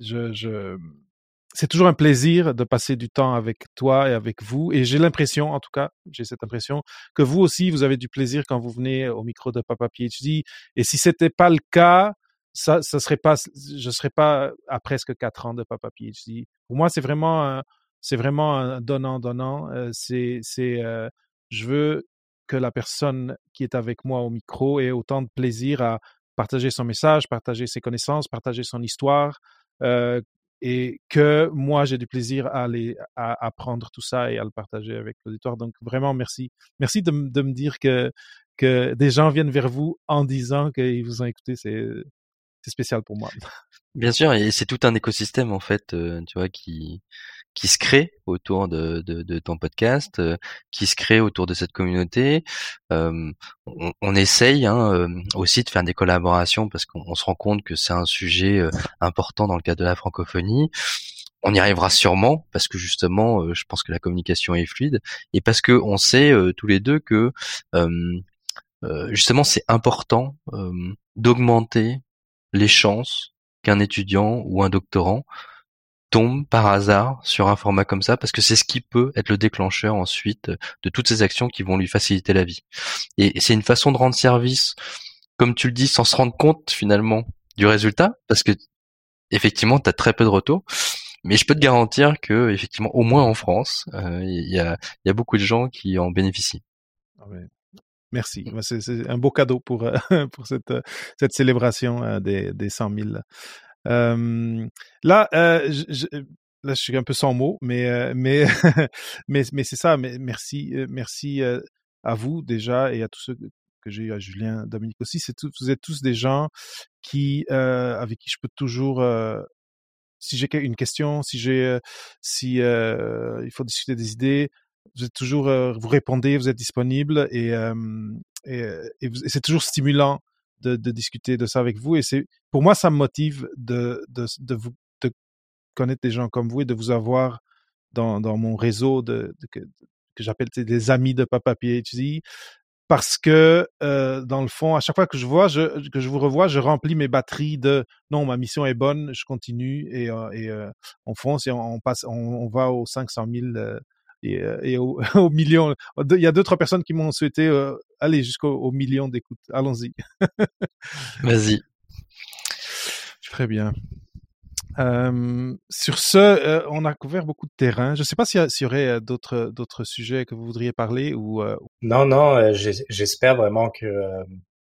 je c'est toujours un plaisir de passer du temps avec toi et avec vous. Et j'ai l'impression, en tout cas, j'ai cette impression que vous aussi, vous avez du plaisir quand vous venez au micro de Papa PhD. Et si c'était pas le cas, ça, ça serait pas, je serais pas à presque quatre ans de Papa PhD. Pour moi, c'est vraiment, c'est vraiment un donnant donnant. Euh, c'est, euh, je veux que la personne qui est avec moi au micro ait autant de plaisir à partager son message, partager ses connaissances, partager son histoire, euh, et que moi j'ai du plaisir à aller à apprendre tout ça et à le partager avec l'auditoire. Donc vraiment merci, merci de, de, me dire que que des gens viennent vers vous en disant qu'ils vous ont écouté, c'est c'est spécial pour moi. Bien sûr, et c'est tout un écosystème en fait, euh, tu vois, qui qui se crée autour de, de, de ton podcast, euh, qui se crée autour de cette communauté. Euh, on, on, essaye hein, euh, aussi de faire des collaborations parce qu'on se rend compte que c'est un sujet important dans le cadre de la francophonie. On y arrivera sûrement parce que justement, je pense que la communication est fluide et parce que on sait tous les deux que justement c'est important d'augmenter les chances qu'un étudiant ou un doctorant tombe par hasard sur un format comme ça parce que c'est ce qui peut être le déclencheur ensuite de toutes ces actions qui vont lui faciliter la vie. Et c'est une façon de rendre service, comme tu le dis, sans se rendre compte finalement du résultat parce que effectivement, tu as très peu de retours. Mais je peux te garantir que, effectivement, au moins en France, euh, il y, a, beaucoup de gens qui en bénéficient. Ah Merci. C'est un beau cadeau pour, pour cette, cette célébration euh, des, des 100 000 euh, là, euh, je, là, je suis un peu sans mots, mais euh, mais mais mais c'est ça. Mais merci, merci à vous déjà et à tous ceux que j'ai eu, à Julien, Dominique aussi. C'est vous êtes tous des gens qui avec qui je peux toujours si j'ai une question, si j'ai, si il faut discuter des idées, vous êtes toujours, vous répondez, vous êtes disponible et, et, et c'est toujours stimulant de, discuter de ça avec vous. Et c'est pour moi, ça me motive de, de, de vous de connaître des gens comme vous et de vous avoir dans, dans mon réseau de, que, j'appelle des amis de Papa PhD. Parce que euh, dans le fond, à chaque fois que je vois, je, que je vous revois, je remplis mes batteries de non, ma mission est bonne, je continue et, euh, et euh, on fonce et on passe, on, on, va aux 500 000 et, euh, et au, au, million. Il y a d'autres personnes qui m'ont souhaité euh, aller jusqu'au million d'écoutes. Allons-y. Vas-y. Très bien. Euh, sur ce, euh, on a couvert beaucoup de terrain. Je ne sais pas s'il y, y, aurait d'autres d'autres sujets que vous voudriez parler ou. Euh... Non, non. J'espère vraiment que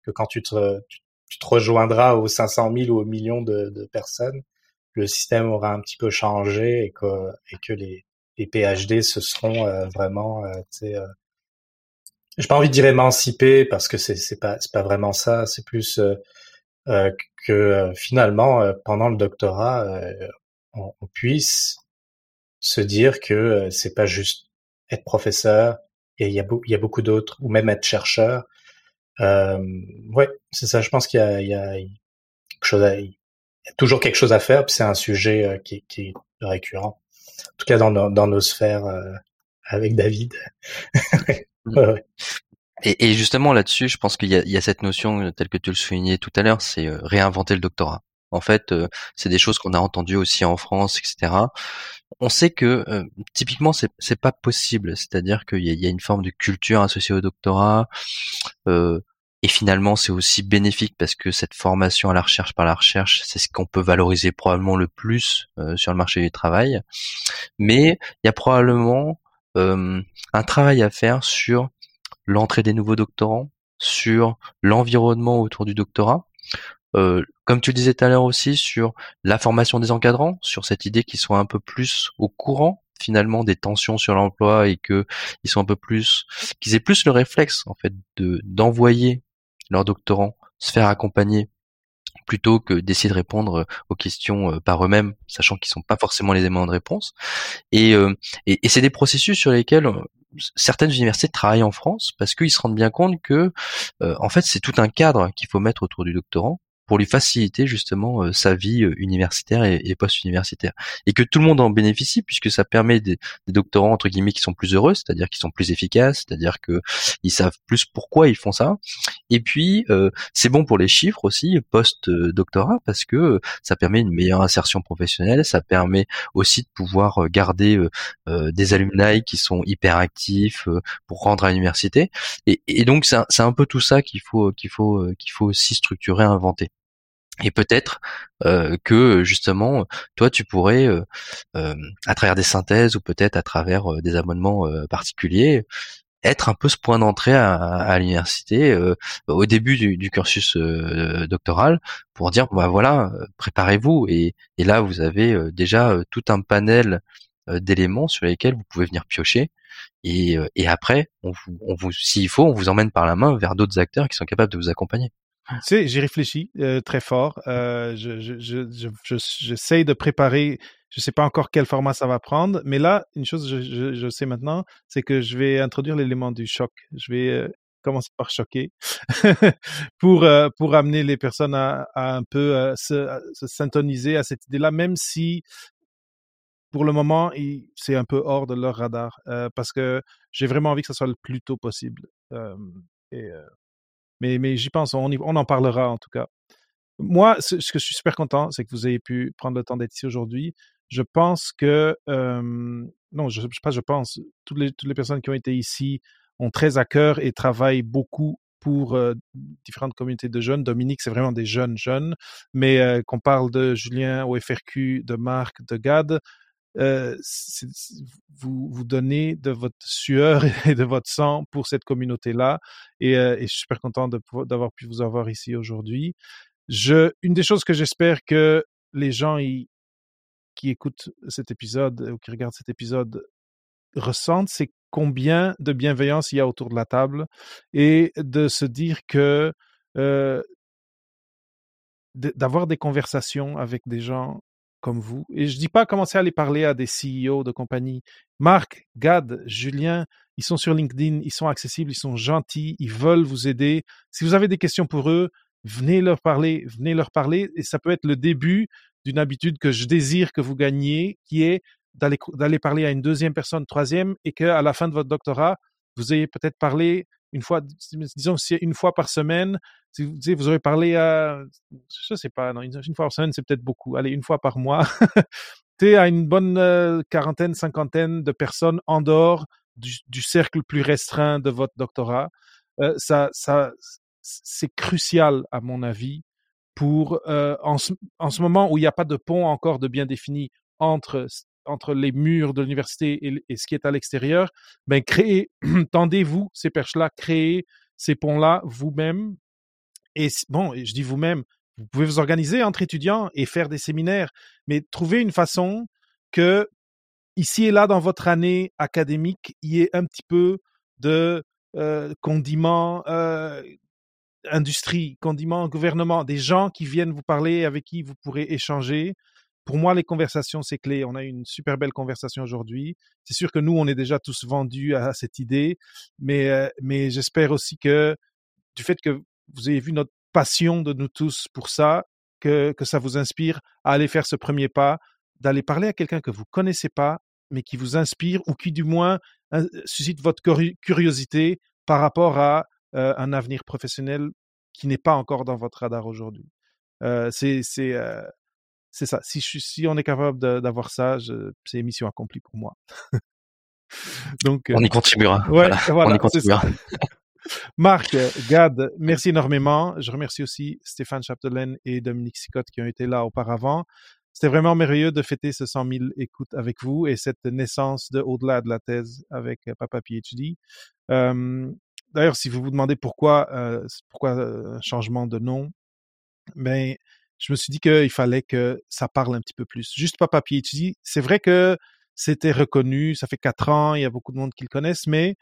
que quand tu te tu, te rejoindras aux 500 000 ou aux millions de, de, personnes, le système aura un petit peu changé et que et que les les PhD ce seront euh, vraiment, euh, tu sais, euh, j'ai pas envie de dire émancipés parce que c'est c'est pas c'est pas vraiment ça. C'est plus que finalement pendant le doctorat, on, on, puisse se dire que c'est pas juste être professeur et il y a, il y a beaucoup d'autres ou même être chercheur. Euh, ouais, c'est ça. Je pense qu'il y a, il y a quelque chose à, il y a toujours quelque chose à faire. C'est un sujet qui, qui est récurrent en tout cas dans nos, dans nos sphères euh, avec David. Mm. ouais, ouais. Et, et, justement là-dessus, je pense qu'il y, y a, cette notion euh, telle que tu le soulignais tout à l'heure, c'est euh, réinventer le doctorat. En fait, c'est des choses qu'on a entendues aussi en France, etc. On sait que euh, typiquement c'est c'est pas possible, c'est-à-dire qu'il y, y a, une forme de culture associée au doctorat. Euh, et finalement, c'est aussi bénéfique parce que cette formation à la recherche par la recherche, c'est ce qu'on peut valoriser probablement le plus euh, sur le marché du travail. Mais il y a probablement euh, un travail à faire sur l'entrée des nouveaux doctorants, sur l'environnement autour du doctorat. Euh, comme tu le disais tout à l'heure aussi, sur la formation des encadrants, sur cette idée qu'ils soient un peu plus au courant finalement des tensions sur l'emploi et que ils un peu plus qu'ils aient plus le réflexe en fait de d'envoyer leurs doctorants se faire accompagner plutôt que d'essayer de répondre euh, aux questions euh, par eux-mêmes, sachant qu'ils sont pas forcément les éléments de réponse. Et, euh, et c'est des processus sur lesquels certaines universités travaillent en France parce qu'ils se rendent bien compte que, en fait, c'est tout un cadre qu'il faut mettre autour du doctorant pour lui faciliter justement sa vie universitaire et, et post-universitaire et que tout le monde en bénéficie puisque ça permet des, des doctorants entre guillemets qui sont plus heureux, c'est-à-dire qui sont plus efficaces, c'est-à-dire que ils savent plus pourquoi ils font ça. Et puis c'est bon pour les chiffres aussi post-doctorat parce que ça permet une meilleure insertion professionnelle, ça permet aussi de pouvoir garder des alumni qui sont hyper actifs pour rendre à l'université. Et, et donc c'est un, peu tout ça qu'il faut qu'il faut qu'il faut aussi structurer, inventer. Et peut-être euh, que justement, toi, tu pourrais, euh, euh, à travers des synthèses ou peut-être à travers des abonnements particuliers, être un peu ce point d'entrée à, l'université au début du, cursus doctoral pour dire, bah voilà, préparez-vous. Et, et, là, vous avez déjà tout un panel d'éléments sur lesquels vous pouvez venir piocher. Et, après, on vous, s'il faut, on vous emmène par la main vers d'autres acteurs qui sont capables de vous accompagner. Tu sais, j'ai réfléchi euh, très fort. Euh, je, je, je, je, j'essaie de préparer. Je sais pas encore quel format ça va prendre, mais là, une chose je, je, sais maintenant, c'est que je vais introduire l'élément du choc. Je vais euh, commencer par choquer pour euh, pour amener les personnes à, à un peu euh, se, se syntoniser à cette idée-là, même si pour le moment, c'est un peu hors de leur radar, parce que j'ai vraiment envie que ça soit le plus tôt possible. et mais, mais j'y pense, on, on en parlera en tout cas. Moi, ce, que je suis super content, c'est que vous ayez pu prendre le temps d'être ici aujourd'hui. Je pense que, non, je, sais pas, je pense, toutes les, toutes les personnes qui ont été ici ont très à cœur et travaillent beaucoup pour différentes communautés de jeunes. Dominique, c'est vraiment des jeunes jeunes, mais qu'on parle de Julien au FRQ, de Marc, de Gad, euh, vous vous donnez de votre sueur et de votre sang pour cette communauté-là. Et, euh, et, je suis super content d'avoir pu vous avoir ici aujourd'hui. Une des choses que j'espère que les gens qui écoutent cet épisode ou qui regardent cet épisode ressentent, c'est combien de bienveillance il y a autour de la table et de se dire que euh, d'avoir des conversations avec des gens comme vous. Et je dis pas commencer à aller parler à des CEO de compagnie. Marc, Gad, Julien, ils sont sur LinkedIn, ils sont accessibles, ils sont gentils, ils veulent vous aider. Si vous avez des questions pour eux, venez leur parler, venez leur parler. Et ça peut être le début d'une habitude que je désire que vous gagniez, qui est d'aller, d'aller parler à une deuxième personne, troisième, et qu'à la fin de votre doctorat, vous ayez peut-être parlé une fois, disons, une fois par semaine, si vous, vous aurez parlé à, je sais pas, non, une, fois par semaine, c'est peut-être beaucoup. Allez, une fois par mois, tu à une bonne euh, quarantaine, cinquantaine de personnes en dehors du, du cercle plus restreint de votre doctorat. Euh, ça, ça, c'est crucial à mon avis pour euh, en, ce, en ce moment où il n'y a pas de pont encore de bien défini entre entre les murs de l'université et, ce qui est à l'extérieur, ben créez, tendez-vous ces perches-là, créez ces ponts-là vous-même. Et bon, je dis vous-même, vous pouvez vous organiser entre étudiants et faire des séminaires, mais trouvez une façon que ici et là dans votre année académique, il y ait un petit peu de euh, condiments euh, industrie, condiments gouvernement, des gens qui viennent vous parler, avec qui vous pourrez échanger pour moi, les conversations, c'est clé. On a eu une super belle conversation aujourd'hui. C'est sûr que nous, on est déjà tous vendus à cette idée, mais, euh, mais j'espère aussi que du fait que vous avez vu notre passion de nous tous pour ça, que, que ça vous inspire à aller faire ce premier pas, d'aller parler à quelqu'un que vous connaissez pas, mais qui vous inspire ou qui du moins euh, suscite votre curiosité par rapport à euh, un avenir professionnel qui n'est pas encore dans votre radar aujourd'hui. C'est c'est ça. Si, si on est capable d'avoir ça, c'est mission accomplie pour moi. Donc, on y contribuera. Ouais, voilà, on y contribuera. Marc, Gad, merci énormément. Je remercie aussi Stéphane Chapdelaine et Dominique Sicotte qui ont été là auparavant. C'était vraiment merveilleux de fêter ce 100 000 écoutes avec vous et cette naissance de au-delà de la thèse avec euh, Papa PhD. Euh, D'ailleurs, si vous vous demandez pourquoi, euh, pourquoi un changement de nom, ben je me suis dit qu'il fallait que ça parle un petit peu plus. Juste Papa PhD, c'est vrai que c'était reconnu, ça fait quatre ans, il y a beaucoup de monde qui le connaissent, mais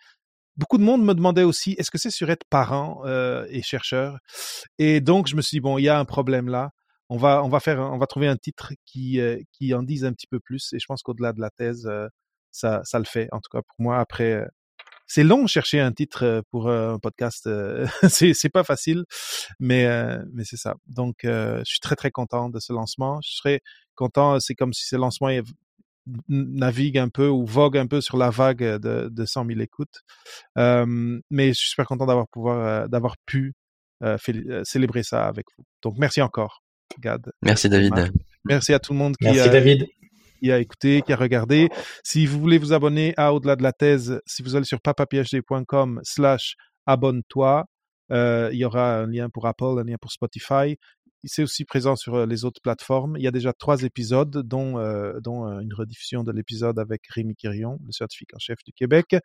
beaucoup de monde me demandait aussi, est-ce que c'est sur être parent euh, et chercheur? Et donc, je me suis dit, bon, il y a un problème là. On va, on va faire, on va trouver un titre qui, euh, qui en dise un petit peu plus. Et je pense qu'au-delà de la thèse, euh, ça, ça le fait. En tout cas, pour moi, après, c'est long chercher un titre pour un podcast. c'est c'est pas facile, mais mais c'est ça. Donc je suis très très content de ce lancement. Je serais content. C'est comme si ce lancement navigue un peu ou vogue un peu sur la vague de, de 100 000 écoutes. mais je suis super content d'avoir pouvoir d'avoir pu célébrer ça avec vous. Donc merci encore, Gad. Merci David. Merci à tout le monde qui, merci, David qui a écouté, qui a regardé. Si vous voulez vous abonner à Au-delà de la thèse, si vous allez sur papaphd.com slash abonne-toi, euh, il y aura un lien pour Apple, un lien pour Spotify. C'est aussi présent sur euh, les autres plateformes. Il y a déjà trois épisodes, dont, euh, dont euh, une rediffusion de l'épisode avec Rémi Quirion, le scientifique en chef du Québec.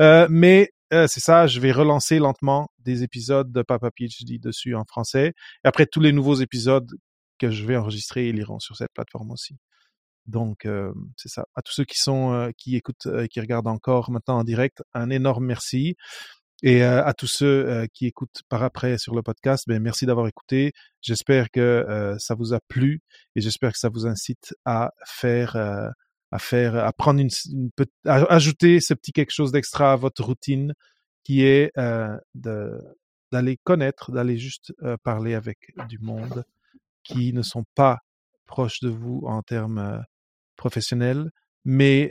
Euh, mais c'est ça, je vais relancer lentement des épisodes de Papa PhD dessus en français. Et après, tous les nouveaux épisodes que je vais enregistrer, ils iront sur cette plateforme aussi. Donc, c'est ça. À tous ceux qui sont, qui écoutent, qui regardent encore maintenant en direct, un énorme merci. Et à tous ceux qui écoutent par après sur le podcast, ben merci d'avoir écouté. J'espère que ça vous a plu et j'espère que ça vous incite à faire, à faire, à prendre une, à ajouter ce petit quelque chose d'extra à votre routine, qui est d'aller connaître, d'aller juste parler avec du monde qui ne sont pas proches de vous en termes professionnels, mais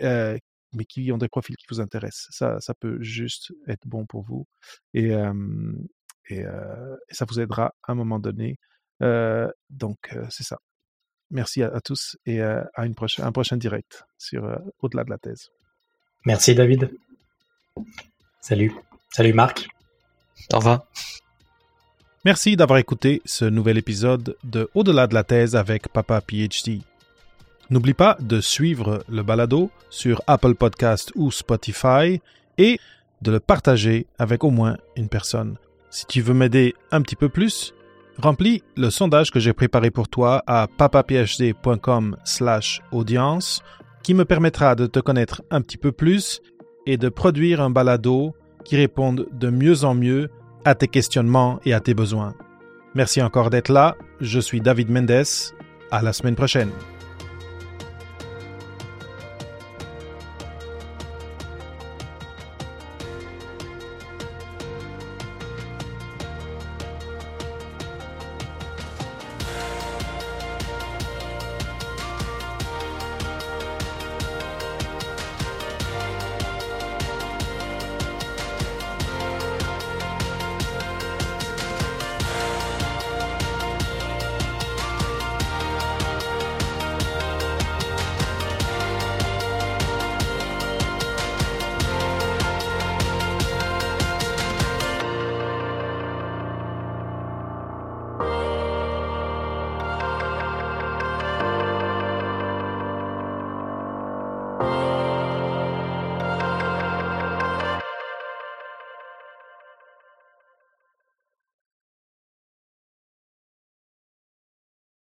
mais qui ont des profils qui vous intéressent. Ça, ça peut juste être bon pour vous et et, ça vous aidera à un moment donné. donc c'est ça. Merci à, tous et à une prochaine, un prochain direct sur au-delà de la thèse. Merci David. Salut. Salut Marc. Au revoir. Merci d'avoir écouté ce nouvel épisode de Au-delà de la thèse avec Papa PhD. N'oublie pas de suivre le balado sur Apple Podcast ou Spotify et de le partager avec au moins une personne. Si tu veux m'aider un petit peu plus, remplis le sondage que j'ai préparé pour toi à papaphd.com slash audience qui me permettra de te connaître un petit peu plus et de produire un balado qui réponde de mieux en mieux à tes questionnements et à tes besoins. Merci encore d'être là. Je suis David Mendes. À la semaine prochaine.